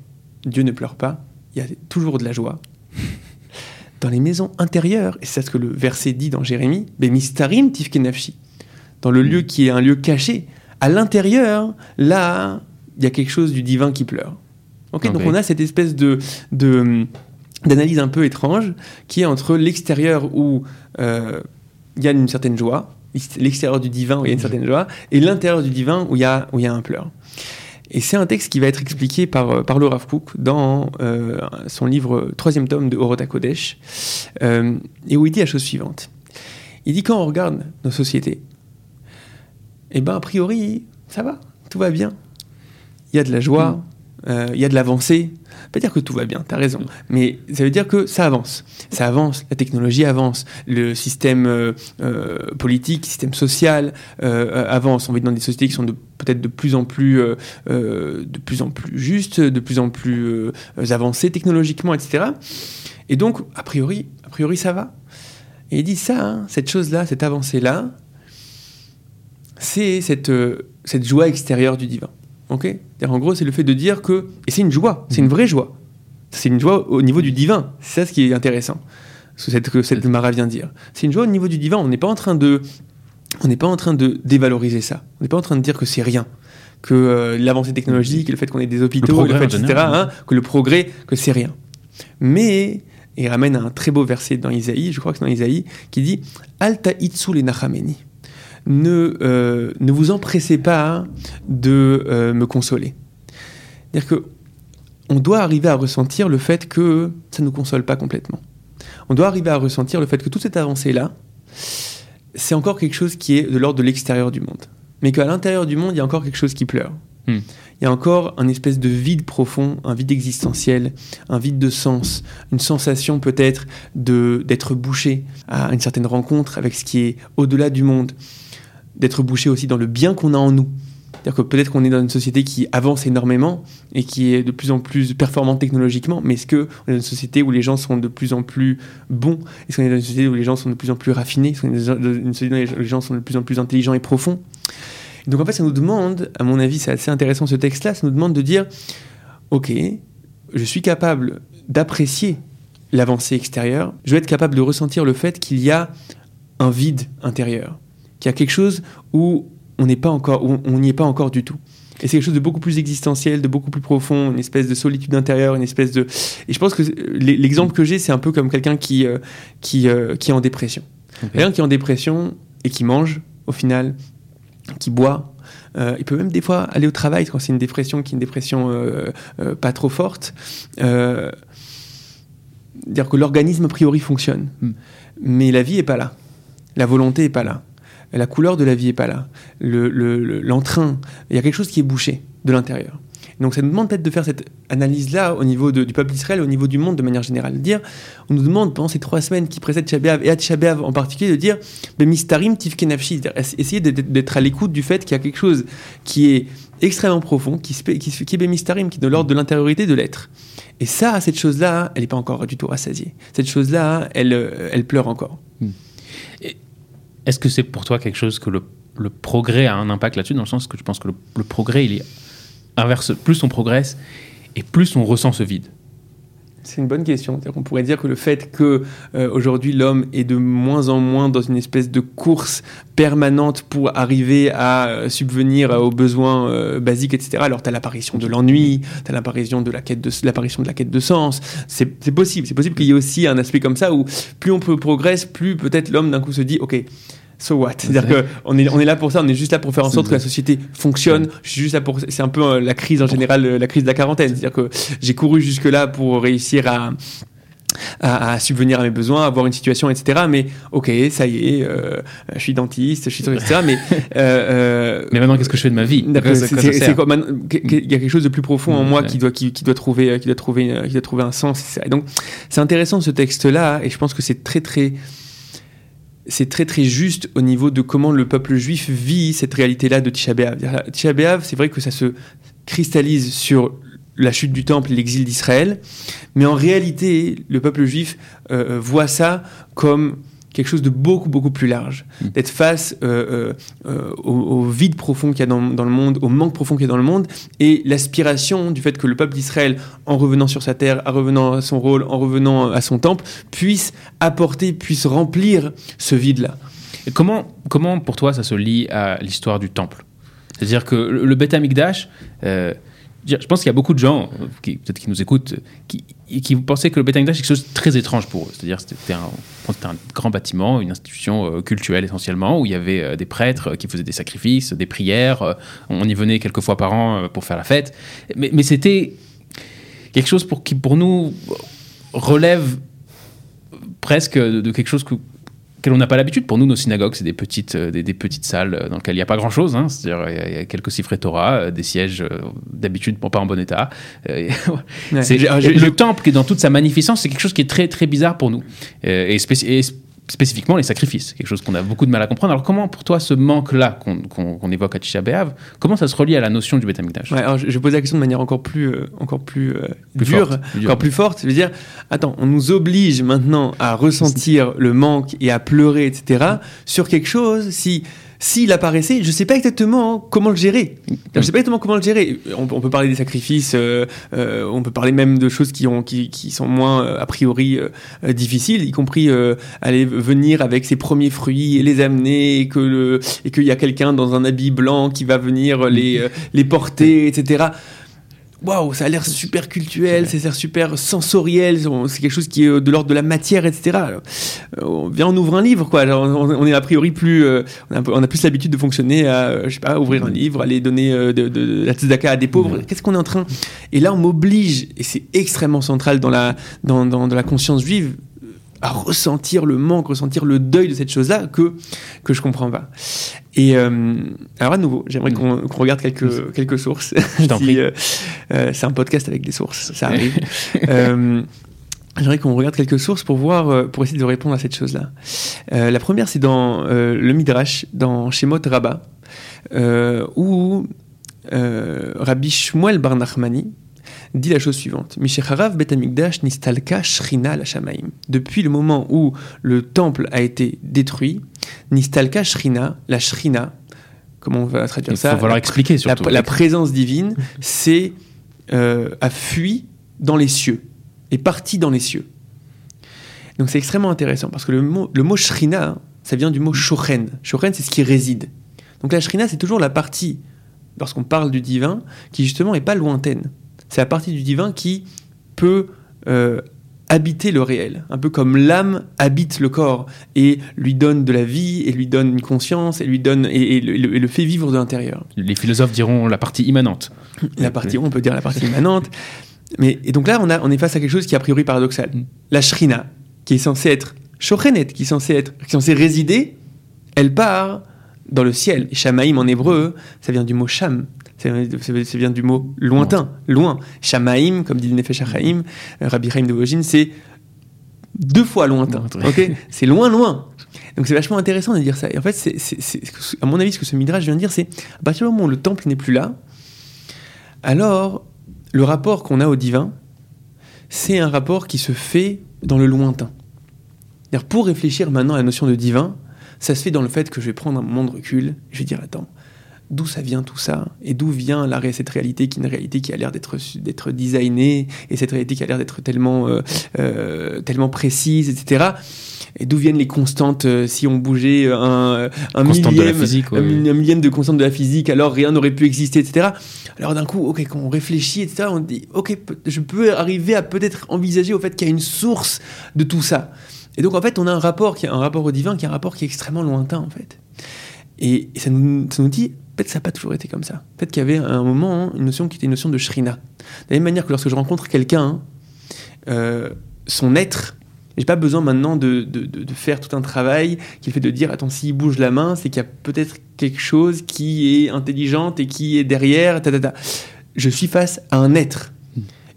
Dieu ne pleure pas, il y a toujours de la joie. Dans les maisons intérieures, et c'est ce que le verset dit dans Jérémie, Bemistarim tifke nafshi. Dans le lieu qui est un lieu caché, à l'intérieur, là, il y a quelque chose du divin qui pleure. Donc on a cette espèce de, d'analyse un peu étrange qui est entre l'extérieur où euh, il y a une certaine joie, l'extérieur du divin où il y a une certaine joie, et l'intérieur du divin où il y a, où il y a un pleur. Et c'est un texte qui va être expliqué par, euh, par le Rav dans euh, son livre troisième tome de Orota Kodesh, euh, et où il dit la chose suivante. Il dit quand on regarde nos sociétés, eh ben a priori, ça va, tout va bien. Il y a de la joie, euh, il y a de l'avancée. Pas dire que tout va bien, t'as raison. Mais ça veut dire que ça avance. Ça avance, la technologie avance, le système euh, euh, politique, le système social avance. On vit dans des sociétés qui sont peut-être de plus en plus, de plus en plus justes, de plus en plus avancées technologiquement, etc. Et donc, a priori, a priori, ça va. Et il dit ça, hein, cette chose-là, cette avancée-là, c'est cette, cette joie extérieure du divin. Ok? En gros, c'est le fait de dire que. Et c'est une joie, c'est une vraie joie. C'est une joie au niveau du divin. C'est ça ce qui est intéressant. Ce que cette, Mara vient de dire. C'est une joie au niveau du divin. On n'est pas en train de. On n'est pas en train de dévaloriser ça. On n'est pas en train de dire que c'est rien. Que euh, l'avancée technologique, le fait qu'on ait des hôpitaux, le, fait, etc., hein, que le progrès, que c'est rien. Mais, il ramène un très beau verset dans Isaïe, je crois que c'est dans Isaïe, qui dit Alta itsu le nachameni. Ne, euh, ne vous empressez pas de euh, me consoler. C'est-à-dire que on doit arriver à ressentir le fait que ça ne nous console pas complètement. On doit arriver à ressentir le fait que toute cette avancée-là, c'est encore quelque chose qui est de l'ordre de l'extérieur du monde. Mais qu'à l'intérieur du monde, il y a encore quelque chose qui pleure. Hmm. Il y a encore un espèce de vide profond, un vide existentiel, un vide de sens, une sensation peut-être de d'être bouché à une certaine rencontre avec ce qui est au-delà du monde, d'être bouché aussi dans le bien qu'on a en nous. C'est-à-dire que peut-être qu'on est dans une société qui avance énormément et qui est de plus en plus performante technologiquement, mais est-ce qu'on est dans une société où les gens sont de plus en plus bons? Est-ce qu'on est dans une société où les gens sont de plus en plus raffinés? Est-ce qu'on est dans une société où les gens sont de plus en plus intelligents et profonds? Donc en fait, ça nous demande, à mon avis, c'est assez intéressant ce texte-là, ça nous demande de dire, ok, je suis capable d'apprécier l'avancée extérieure, je vais être capable de ressentir le fait qu'il y a un vide intérieur, qu'il y a quelque chose où on n'est pas encore, où on n'y est pas encore du tout. Et c'est quelque chose de beaucoup plus existentiel, de beaucoup plus profond, une espèce de solitude intérieure, une espèce de. Et je pense que l'e- l'exemple que j'ai, c'est un peu comme quelqu'un qui, euh, qui, euh, qui est en dépression. Quelqu'un qui est en dépression et qui mange, au final, qui boit. euh, il peut même des fois aller au travail quand c'est une dépression qui est une dépression pas trop forte. Dire que l'organisme a priori fonctionne, Hmm. mais la vie est pas là, la volonté est pas là, la couleur de la vie est pas là, le- le- le- l'entrain, il y a quelque chose qui est bouché de l'intérieur. Donc ça nous demande peut-être de faire cette analyse-là au niveau de- du peuple d'Israël, au niveau du monde de manière générale. Dire, on nous demande pendant ces trois semaines qui précèdent Shabbat et à Shabbat en particulier de dire Mistarim tifke nafshi, c'est-à-dire ess- essayer d'être à l'écoute du fait qu'il y a quelque chose qui est extrêmement profond, qui, est ben Mistarim, qui est de l'ordre de l'intériorité de l'être. Et ça, cette chose-là, elle n'est pas encore du tout rassasiée. Cette chose-là, elle, elle pleure encore. Est-ce que c'est pour toi quelque chose que le, le progrès a un impact là-dessus, dans le sens que tu penses que le, le progrès, il est inverse, plus on progresse et plus on ressent ce vide? C'est une bonne question. On pourrait dire que le fait que euh, aujourd'hui l'homme est de moins en moins dans une espèce de course permanente pour arriver à euh, subvenir aux besoins euh, basiques, etc. Alors tu as l'apparition de l'ennui, tu as l'apparition de la quête de l'apparition de la quête de sens. C'est possible. C'est possible qu'il y ait aussi un aspect comme ça où plus on peut progresser, plus peut-être l'homme d'un coup se dit, ok, so what? C'est-à-dire qu'on est, on est là pour ça, on est juste là pour faire en sorte que la société fonctionne. Je suis juste là pour. C'est un peu euh, la crise en général, euh, la crise de la quarantaine. C'est-à-dire que j'ai couru jusque-là pour réussir à. À, subvenir à mes besoins, avoir une situation, etc. Mais ok, ça y est, euh, je suis dentiste, je suis etc. Mais mais maintenant, qu'est-ce que je fais de ma vie? Il y a quelque chose de plus profond en moi qui doit qui, doit trouver qui doit trouver qui doit trouver un sens. Donc c'est intéressant ce texte-là, et je pense que c'est très très c'est très très juste au niveau de comment le peuple juif vit cette réalité-là de Tisha B'Av. Tisha B'Av, c'est vrai que ça se cristallise sur la chute du temple et l'exil d'Israël, mais en réalité, le peuple juif euh, voit ça comme quelque chose de beaucoup, beaucoup plus large. Mm. D'être face euh, euh, euh, au, vide profond qu'il y a dans, le monde, au manque profond qu'il y a dans le monde, et l'aspiration du fait que le peuple d'Israël, en revenant sur sa terre, en revenant à son rôle, en revenant à son temple, puisse apporter, puisse remplir ce vide-là. Et comment, comment, pour toi, ça se lie à l'histoire du temple? C'est-à-dire que le, Beth Amikdash je pense qu'il y a beaucoup de gens, qui, peut-être qui nous écoutent, qui, qui pensaient que le Beth Amikdash est quelque chose de très étrange pour eux. C'est-à-dire c'était un, un, grand bâtiment, une institution euh, cultuelle essentiellement, où il y avait euh, des prêtres qui faisaient des sacrifices, des prières. Euh, on y venait quelques fois par an pour faire la fête. Mais, mais c'était quelque chose pour, qui, pour nous, relève presque de quelque chose que, on n'a pas l'habitude. Pour nous, nos synagogues, c'est des petites, euh, des, petites salles euh, dans lesquelles il n'y a pas grand-chose. Hein. C'est-à-dire, il y, a quelques siffrets Torah, euh, des sièges d'habitude pas en bon état. le temple, qui est dans toute sa magnificence, c'est quelque chose qui est très, très bizarre pour nous. et, et spécifiquement les sacrifices, quelque chose qu'on a beaucoup de mal à comprendre. Alors comment pour toi ce manque-là qu'on évoque à Tisha B'Av, comment ça se relie à la notion du Beth ouais, alors je, je pose la question de manière encore plus, euh, encore plus, euh, dure, encore plus forte. Je veux dire, attends, on nous oblige maintenant à ressentir le manque et à pleurer, etc. sur quelque chose si s'il apparaissait, je ne sais pas exactement comment le gérer. Je sais pas exactement comment le gérer. On, peut parler des sacrifices, euh, euh, on peut parler même de choses qui, ont, qui, qui sont moins euh, a priori difficiles, y compris aller venir avec ses premiers fruits et les amener, et qu'il y a quelqu'un dans un habit blanc qui va venir les porter, etc waouh, ça a l'air super culturel, ça a l'air super sensoriel, c'est quelque chose qui est de l'ordre de la matière, etc. on vient, on ouvre un livre, quoi. on, est a priori plus, euh, on, a, plus l'habitude de fonctionner à, euh, je sais pas, ouvrir un livre, aller donner euh, de, la tzedaka à des pauvres. Qu'est-ce qu'on est en train? Et là, on m'oblige, et c'est extrêmement central dans la, dans, dans la conscience juive, à ressentir le manque, ressentir le deuil de cette chose-là que, que je comprends pas. Et euh, alors à nouveau, j'aimerais qu'on regarde quelques, quelques sources. Euh, euh, c'est un podcast avec des sources, ça arrive. J'aimerais qu'on regarde quelques sources pour voir, pour essayer de répondre à cette chose-là. la première, c'est dans le Midrash, dans Shemot Rabbah, où Rabbi Shmuel Bar Nachmani, dit la chose suivante nistalka shrina la Depuis le moment où le temple a été détruit, nistalka shrina, la shrina, comment on va traduire ça Il va falloir expliquer surtout. La, présence divine, c'est euh, a fui dans les cieux, est parti dans les cieux. Donc c'est extrêmement intéressant parce que le mot, le mot shrina, ça vient du mot shochen. Shochen, c'est ce qui réside. Donc la shrina, c'est toujours la partie, lorsqu'on parle du divin, qui justement n'est pas lointaine c'est la partie du divin qui peut euh, habiter le réel, un peu comme l'âme habite le corps et lui donne de la vie et lui donne une conscience et lui donne et, le, fait vivre de l'intérieur. Les philosophes diront la partie immanente. La partie, on peut dire la partie immanente. Mais et donc là, on, a, on est face à quelque chose qui est a priori paradoxal. La shrina, qui est censée être shochenet, qui est censée être, qui est censée résider, elle part dans le ciel. Et shamaïm en hébreu, ça vient du mot sham, ça vient du mot lointain, loin. Shamaim, comme dit le Nefesh HaChaim, euh, Rabbi Chaim de Vogine, c'est deux fois lointain. ok c'est loin, loin. Donc c'est vachement intéressant de dire ça. Et en fait, c'est, à mon avis, ce que ce Midrash vient de dire, c'est à partir du moment où le temple n'est plus là, alors le rapport qu'on a au divin, c'est un rapport qui se fait dans le lointain. Pour réfléchir maintenant à la notion de divin, ça se fait dans le fait que je vais prendre un moment de recul, je vais dire, attends, d'où ça vient tout ça et d'où vient la, cette réalité qui est une réalité qui a l'air d'être d'être designée et cette réalité qui a l'air d'être tellement euh, euh, tellement précise etc et d'où viennent les constantes euh, si on bougeait un, un millième de la physique, ouais, un, oui. un millième de constantes de la physique alors rien n'aurait pu exister etc alors d'un coup ok quand on réfléchit etc on dit ok je peux arriver à peut-être envisager au fait qu'il y a une source de tout ça. Et donc en fait on a un rapport qui est un rapport au divin qui est un rapport qui est extrêmement lointain en fait. Et, et ça, nous, ça nous dit, peut-être ça n'a pas toujours été comme ça. Peut-être qu'il y avait à un moment hein, une notion qui était une notion de shrina. De la même manière que lorsque je rencontre quelqu'un, euh, son être, j'ai pas besoin maintenant de, faire tout un travail qui fait de dire, attends, s'il bouge la main, c'est qu'il y a peut-être quelque chose qui est intelligente et qui est derrière, ta. Je suis face à un être.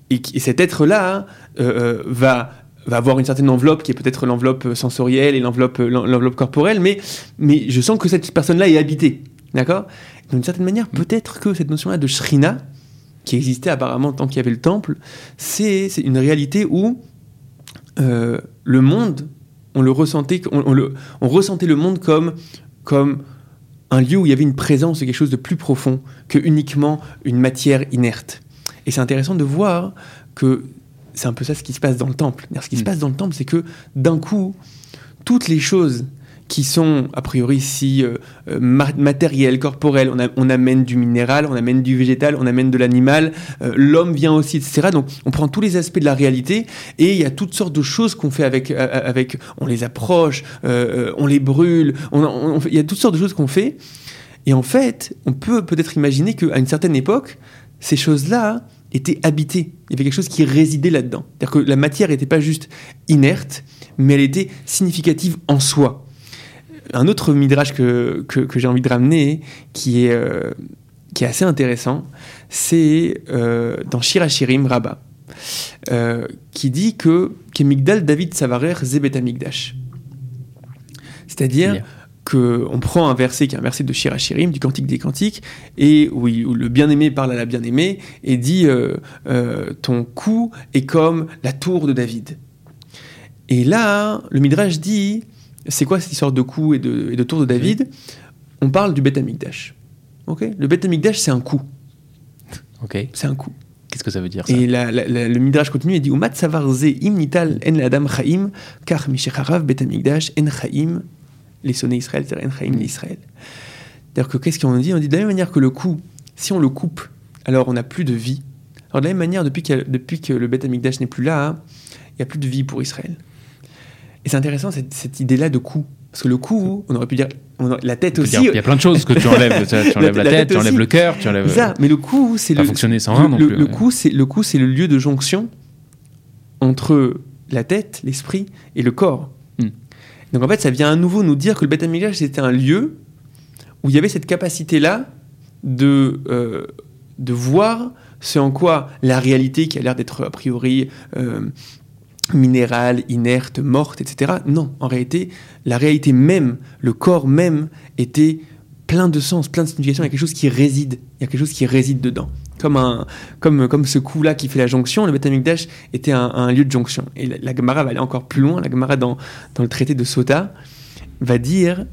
Et, cet être-là euh, euh, va avoir une certaine enveloppe qui est peut-être l'enveloppe sensorielle et l'enveloppe l'en- l'enveloppe corporelle, mais, mais je sens que cette personne-là est habitée. D'accord? D'une certaine manière, peut-être que cette notion-là de Shrina, qui existait apparemment tant qu'il y avait le temple, c'est une réalité où euh, le monde, on le ressentait, on, on le, on ressentait le monde comme, comme un lieu où il y avait une présence de quelque chose de plus profond que uniquement une matière inerte. Et c'est intéressant de voir que c'est un peu ça ce qui se passe dans le temple. Ce qui se Mm. passe dans le temple, c'est que d'un coup, toutes les choses qui sont a priori si euh, euh, ma- matérielles, corporelles, on, amène du minéral, on amène du végétal, on amène de l'animal, euh, l'homme vient aussi, etc. Donc on prend tous les aspects de la réalité et il y a toutes sortes de choses qu'on fait avec, euh, on les approche, on les brûle, il y a toutes sortes de choses qu'on fait. Et en fait, on peut peut-être imaginer qu'à une certaine époque, ces choses-là étaient habitées. Il y avait quelque chose qui résidait là-dedans. C'est-à-dire que la matière n'était pas juste inerte, mais elle était significative en soi. Un autre midrash que, que, que j'ai envie de ramener, qui est, euh, qui est assez intéressant, c'est euh, dans Shirachirim Rabbah, euh, qui dit que Migdal David Savarer Zebet Amigdash. C'est-à-dire que on prend un verset qui est un verset de Shirachirim, du Cantique des Cantiques, et où, il- où le bien-aimé parle à la bien-aimée et dit Ton cou est comme la tour de David. Et là, le Midrash dit C'est quoi cette histoire de cou et de, et de tour de David? On parle du Beth Amikdash. Ok? Le Beth Amikdash, c'est un coup. Ok. C'est un coup. Qu'est-ce que ça veut dire ça? Et la- la- la- le Midrash continue et dit Umat savarze im nital en l'adam chaim, car mishecharav bet amigdash en chaim, les sonnets Israël, c'est-à-dire en chaim l'Israël. C'est-à-dire que qu'est-ce qu'on dit? On dit de la même manière que le cou, si on le coupe, alors on n'a plus de vie. Alors de la même manière, depuis, a- que le bet amigdash n'est plus là, hein, il n'y a plus de vie pour Israël. Et c'est intéressant cette, cette idée-là de cou. Parce que le cou, on aurait pu dire aurait- la tête aussi. Il y a plein de choses que tu enlèves. Tu tu enlèves la, la tête, tête tu enlèves le cœur, tu enlèves. Ça, mais le cou, c'est le, fonctionner sans rien non plus. le ouais. cou, c'est le cou, c'est le lieu de jonction entre la tête, l'esprit et le corps. Hmm. Donc en fait, ça vient à nouveau nous dire que le Amikdash c'était un lieu où il y avait cette capacité-là de euh, de voir ce en quoi la réalité qui a l'air d'être a priori euh, minérale, inerte, morte, etc. Non, en réalité, la réalité même, le corps même était plein de sens, plein de significations. Il y a quelque chose qui réside, il y a quelque chose qui réside dedans. Comme, un, comme, comme ce coup-là qui fait la jonction, le Beth Amikdash était un, lieu de jonction. Et la, la Gemara va aller encore plus loin. La Gemara, dans, dans le traité de Sota, va dire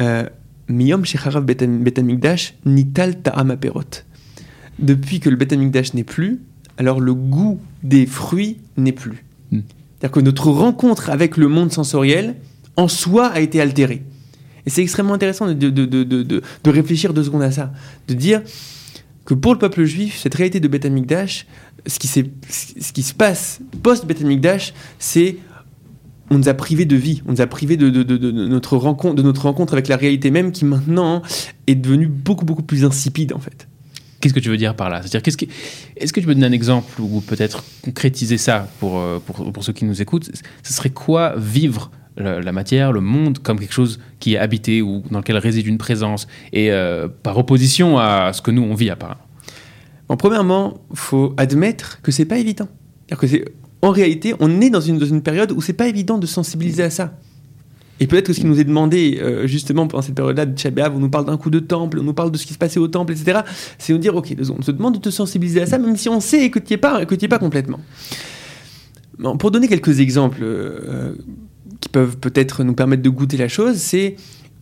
euh, Miyom Shecharav Bet Bet Amikdash Nital Ta'am Aperot. Depuis que le Beth Amikdash n'est plus, alors le goût des fruits n'est plus. C'est-à-dire que notre rencontre avec le monde sensoriel, en soi, a été altérée. Et c'est extrêmement intéressant de, de, de, de, réfléchir deux secondes à ça. De dire que pour le peuple juif, cette réalité de Beth Amikdash, ce qui, ce qui se passe post-Beth Amikdash, c'est on nous a privé de vie, on nous a privé de, de, de- de notre rencontre, de notre rencontre avec la réalité même qui maintenant est devenue beaucoup beaucoup plus insipide en fait. Qu'est-ce que tu veux dire par là? C'est-à-dire, est-ce que tu peux donner un exemple ou peut-être concrétiser ça pour, euh, pour, pour ceux qui nous écoutent? Ce serait quoi vivre la, matière, le monde, comme quelque chose qui est habité ou dans lequel réside une présence et euh, par opposition à ce que nous on vit apparemment? Bon, premièrement, faut admettre que c'est pas évident. En réalité, on est dans une, dans une période où c'est pas évident de sensibiliser à ça. Et peut-être que ce qui nous est demandé euh, justement pendant cette période-là de Tchabéav, où on nous parle d'un coup de temple, on nous parle de ce qui se passait au temple, etc., c'est nous dire, ok, on te demande de te sensibiliser à ça, même si on sait que tu n'y es, pas- que es pas complètement. Bon, pour donner quelques exemples euh, qui peuvent peut-être nous permettre de goûter la chose, c'est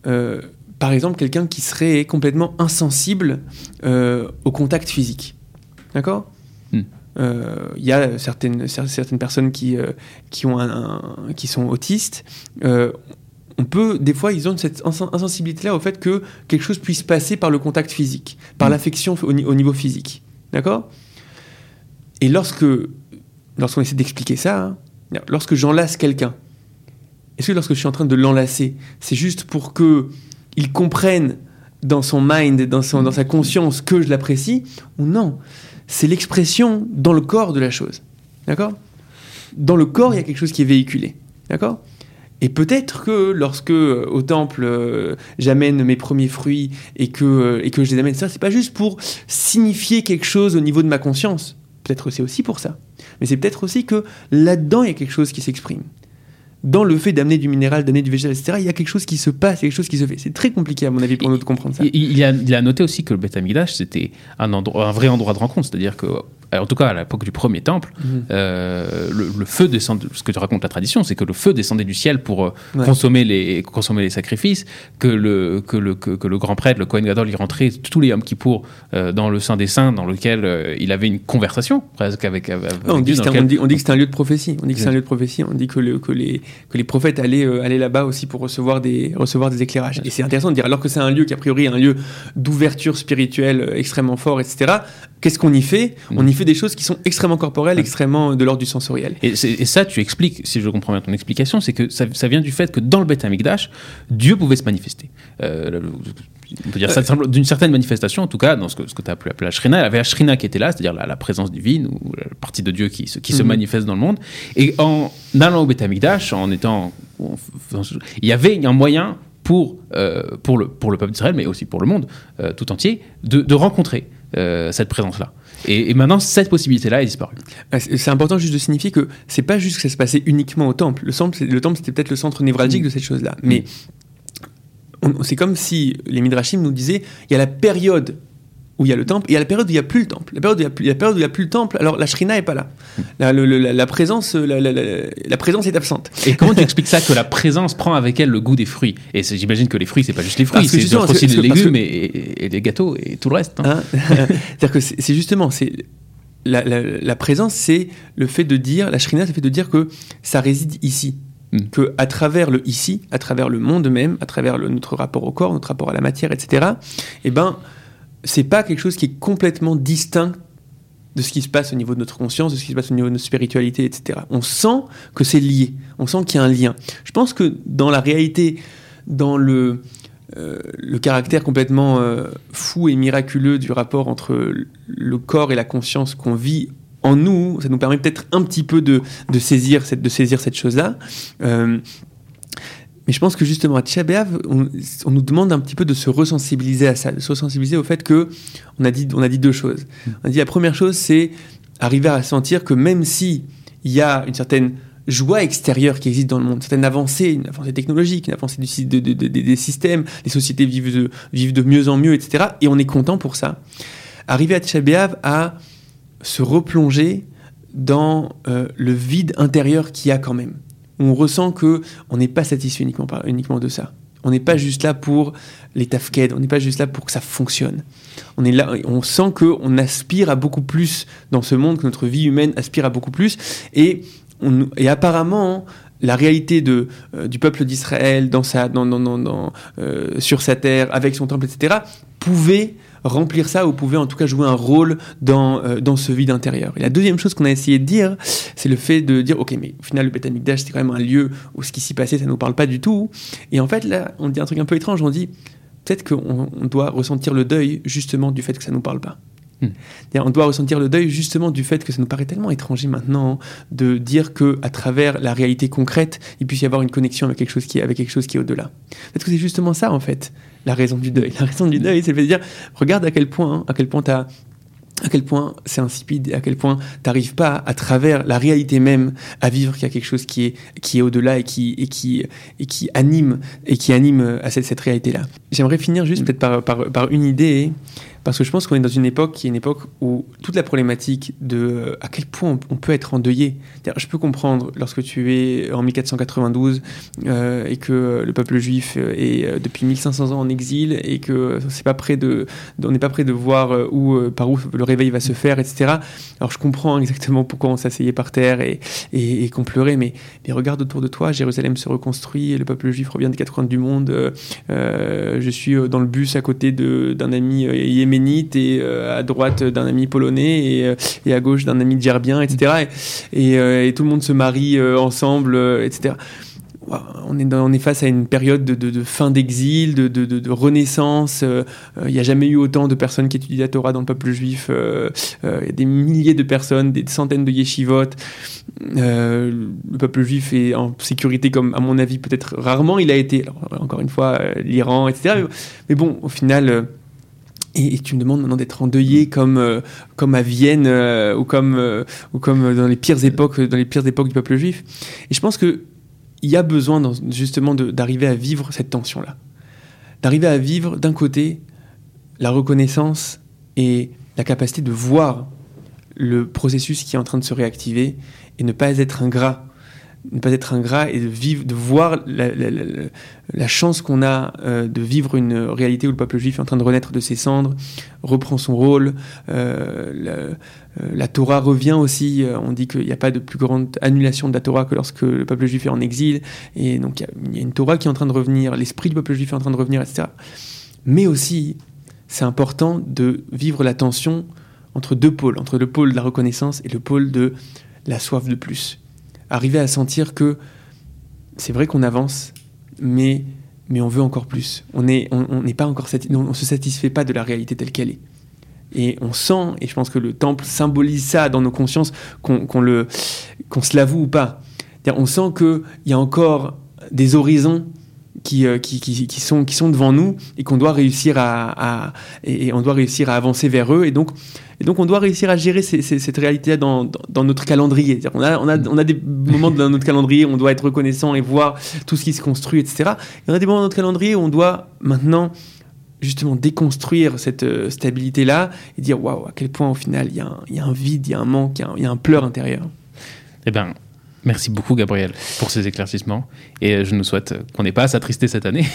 euh, par exemple, quelqu'un qui serait complètement insensible au contact physique. D'accord? Hmm. Euh, Il y a certaines, cer- certaines personnes qui, euh, qui, ont un, un- qui sont autistes. Euh, on peut, des fois, ils ont cette insen- insensibilité-là au fait que quelque chose puisse passer par le contact physique, par Hmm. l'affection au, ni- au niveau physique. D'accord? Et lorsque, lorsqu'on essaie d'expliquer ça, hein, lorsque j'enlace quelqu'un, est-ce que lorsque je suis en train de l'enlacer, c'est juste pour que il comprenne dans son mind, dans, son, dans sa conscience que je l'apprécie, ou non? C'est l'expression dans le corps de la chose. D'accord? Dans le corps, il y a quelque chose qui est véhiculé. D'accord? Et peut-être que lorsque euh, au temple euh, j'amène mes premiers fruits et que, euh, et que je les amène ça, c'est pas juste pour signifier quelque chose au niveau de ma conscience. Peut-être c'est aussi pour ça. Mais c'est peut-être aussi que là-dedans il y a quelque chose qui s'exprime. Dans le fait d'amener du minéral, d'amener du végétal, etc., il y a quelque chose qui se passe, quelque chose qui se fait. C'est très compliqué à mon avis pour nous de comprendre ça. Il, il a, il a noté aussi que le Beth c'était un, endroit- un vrai endroit de rencontre. C'est-à-dire que, en tout cas, à l'époque du premier temple, Mhm. euh, le, le feu descend. Ce que tu racontes la tradition, c'est que le feu descendait du ciel pour euh, Ouais. consommer, les, consommer les sacrifices, que le, que, le, que, que le grand prêtre, le Kohen Gadol, il rentrait tous les Yom Kippour euh, dans le Saint des Saints, dans lequel euh, il avait une conversation presque avec. avec Non, on, dit Dieu, que c'est un- lequel- on dit- on dit que c'est un lieu de prophétie. On dit que c'est un lieu de prophétie. On dit que, le- que les, que les prophètes allaient, euh, allaient là-bas aussi pour recevoir des, recevoir des éclairages. Et c'est intéressant de dire, alors que c'est un lieu qui a priori est un lieu d'ouverture spirituelle euh, extrêmement fort, etc., qu'est-ce qu'on y fait? On y fait des choses qui sont extrêmement corporelles, extrêmement de l'ordre du sensoriel. Et, ça, tu expliques, si je comprends bien ton explication, c'est que ça, ça vient du fait que dans le Beth Amikdash, Dieu pouvait se manifester. Euh, le- on peut dire ça simple- d'une certaine manifestation, en tout cas, dans ce que, ce que tu as appelé la Shrina. Il y avait la Shrina qui était là, c'est-à-dire la, la présence divine ou la partie de Dieu qui, se, qui se Mhm. manifeste dans le monde. Et en allant au Beth Amikdash, en étant. en il y avait un moyen pour, euh, pour, le, pour le peuple d'Israël, mais aussi pour le monde euh, tout entier, de, de rencontrer euh, cette présence-là. Et, et maintenant, cette possibilité-là est disparue. Ah, C'est important juste de signifier que c'est pas juste que ça se passait uniquement au temple. Le temple, le temple c'était peut-être le centre névralgique Mm. de cette chose-là. Mais on- c'est comme si les Midrashim nous disaient il y a la période où il y a le temple et il y a la période où il n'y a plus le temple. La période où il y a, n'y a plus le temple, alors la Shrina est pas là. La, le- le- la- la présence, la, présence est absente. Et comment tu expliques ça que la présence prend avec elle le goût des fruits? Et j'imagine que les fruits, c'est pas juste les fruits, c'est aussi parce les légumes que- et, et- et les gâteaux et tout le reste. hein. Hein C'est-à-dire que c'est justement, c'est la, présence, c'est le fait de dire, la shrina, c'est le fait de dire que ça réside ici. Mm. Que à travers le ici, à travers le monde même, à travers le- notre rapport au corps, notre rapport à la matière, etc., eh ben, c'est pas quelque chose qui est complètement distinct de ce qui se passe au niveau de notre conscience, de ce qui se passe au niveau de notre spiritualité, etc. On sent que c'est lié, on sent qu'il y a un lien. Je pense que dans la réalité, dans le, euh, le caractère complètement euh, fou et miraculeux du rapport entre le corps et la conscience qu'on vit en nous, ça nous permet peut-être un petit peu de, de saisir cette, de saisir cette chose-là. Euh, mais je pense que justement à Tisha on, on nous demande un petit peu de se resensibiliser à ça, de se resensibiliser au fait que on a dit, on a dit deux choses. On a dit la première chose, c'est arriver à sentir que même si il y a une certaine joie extérieure qui existe dans le monde, une certaine avancée, une avancée technologique, une avancée du, sy- de- de- de- des systèmes, les sociétés vivent de, vivent de mieux en mieux, etc. Et on est content pour ça. Arriver à Tisha à se replonger dans euh, le vide intérieur qu'il y a quand même. On ressent que on n'est pas satisfait uniquement, uniquement de ça. On n'est pas juste là pour les tafked, on n'est pas juste là pour que ça fonctionne. On est là, on sent que on aspire à beaucoup plus dans ce monde, que notre vie humaine aspire à beaucoup plus. Et, et apparemment, la réalité de, euh, du peuple d'Israël dans sa, dans, dans, dans, dans, euh, sur sa terre, avec son temple, etc., pouvait remplir ça ou pouvait en tout cas jouer un rôle dans, euh, dans ce vide intérieur. Et la deuxième chose qu'on a essayé de dire, c'est le fait de dire, ok, mais au final, le Beth Amikdash, c'était quand même un lieu où ce qui s'y passait, ça ne nous parle pas du tout. Et en fait, là, on dit un truc un peu étrange, on dit, peut-être qu'on on doit ressentir le deuil justement du fait que ça ne nous parle pas. Hmm. On doit ressentir le deuil justement du fait que ça nous paraît tellement étranger maintenant de dire que à travers la réalité concrète, il puisse y avoir une connexion avec quelque chose qui est, avec quelque chose qui est au-delà. Peut-être que c'est justement ça en fait, la raison du deuil. La raison du deuil, c'est de dire, regarde à quel point, hein, à quel point t'as à quel point c'est insipide et à quel point t'arrives pas à travers la réalité même à vivre qu'il y a quelque chose qui est qui est au-delà et qui et qui et qui anime et qui anime à cette, cette réalité là. J'aimerais finir juste peut-être par, par, par une idée Parce que je pense qu'on est dans une époque qui est une époque où toute la problématique de euh, à quel point on, peut être endeuillé. Je peux comprendre lorsque tu es en 1492 euh, et que le peuple juif est depuis 1500 ans en exil et que c'est pas prêt de, on n'est pas prêt de voir où, par où le réveil va se faire, etc. Alors je comprends exactement pourquoi on s'asseyait par terre et, et, qu'on pleurait, mais, mais, regarde autour de toi, Jérusalem se reconstruit, le peuple juif revient des quatre coins du monde. je suis dans le bus à côté d'un ami yéménite et euh, à droite d'un ami polonais et, euh, à gauche d'un ami djerbien, etc. Et, euh, et, tout le monde se marie ensemble, etc on est, face à une période de, fin d'exil, de, renaissance. Il n'y a jamais eu autant de personnes qui étudient la Torah dans le peuple juif. Il y a des milliers de personnes, des centaines de yeshivot. le peuple juif est en sécurité comme, à mon avis, peut-être rarement il a été. encore une fois, l'Iran, etc. Mais, bon, au final et, tu me demandes maintenant d'être endeuillé comme, euh, comme à Vienne euh, ou, comme, euh, ou comme dans les pires époques dans les pires époques du peuple juif. Et je pense que il y a besoin justement d'arriver à vivre cette tension là, d'arriver à vivre d'un côté la reconnaissance et la capacité de voir le processus qui est en train de se réactiver et ne pas être ingrat ne pas être ingrat et de vivre, de voir la, chance qu'on a euh, de vivre une réalité où le peuple juif est en train de renaître de ses cendres, reprend son rôle. Euh, euh, la, Torah revient aussi. on dit qu'il n'y a pas de plus grande annulation de la Torah que lorsque le peuple juif est en exil. Et donc il y, a une Torah qui est en train de revenir, l'esprit du peuple juif est en train de revenir, etc. Mais aussi, c'est important de vivre la tension entre deux pôles, entre le pôle de la reconnaissance et le pôle de la soif de plus arriver à sentir que c'est vrai qu'on avance, mais, mais on veut encore plus. On n'est on, pas encore on, se satisfait pas de la réalité telle qu'elle est. Et on sent, et je pense que le temple symbolise ça dans nos consciences, qu'on le qu'on se l'avoue ou pas. On sent qu'il y a encore des horizons qui, euh, qui, sont, devant nous et qu'on doit réussir à, et on doit réussir à avancer vers eux. Et donc, on doit réussir à gérer cette réalité dans, dans, notre calendrier. On a, on, on a des moments dans notre calendrier où on doit être reconnaissant et voir tout ce qui se construit, etc. Et on a des moments dans notre calendrier où on doit maintenant justement déconstruire cette euh, stabilité-là et dire waouh, à quel point au final il y, a un vide, il y a un manque, il y, y, a un pleur intérieur. Eh bien, Merci beaucoup, Gabriel, pour ces éclaircissements. Et je nous souhaite qu'on n'ait pas à s'attrister cette année.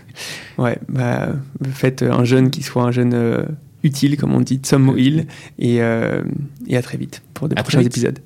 ouais, bah, faites euh, un jeune qui soit un jeune euh, utile, comme on dit, Tom Hill. Et, euh, et à très vite pour des à prochains épisodes.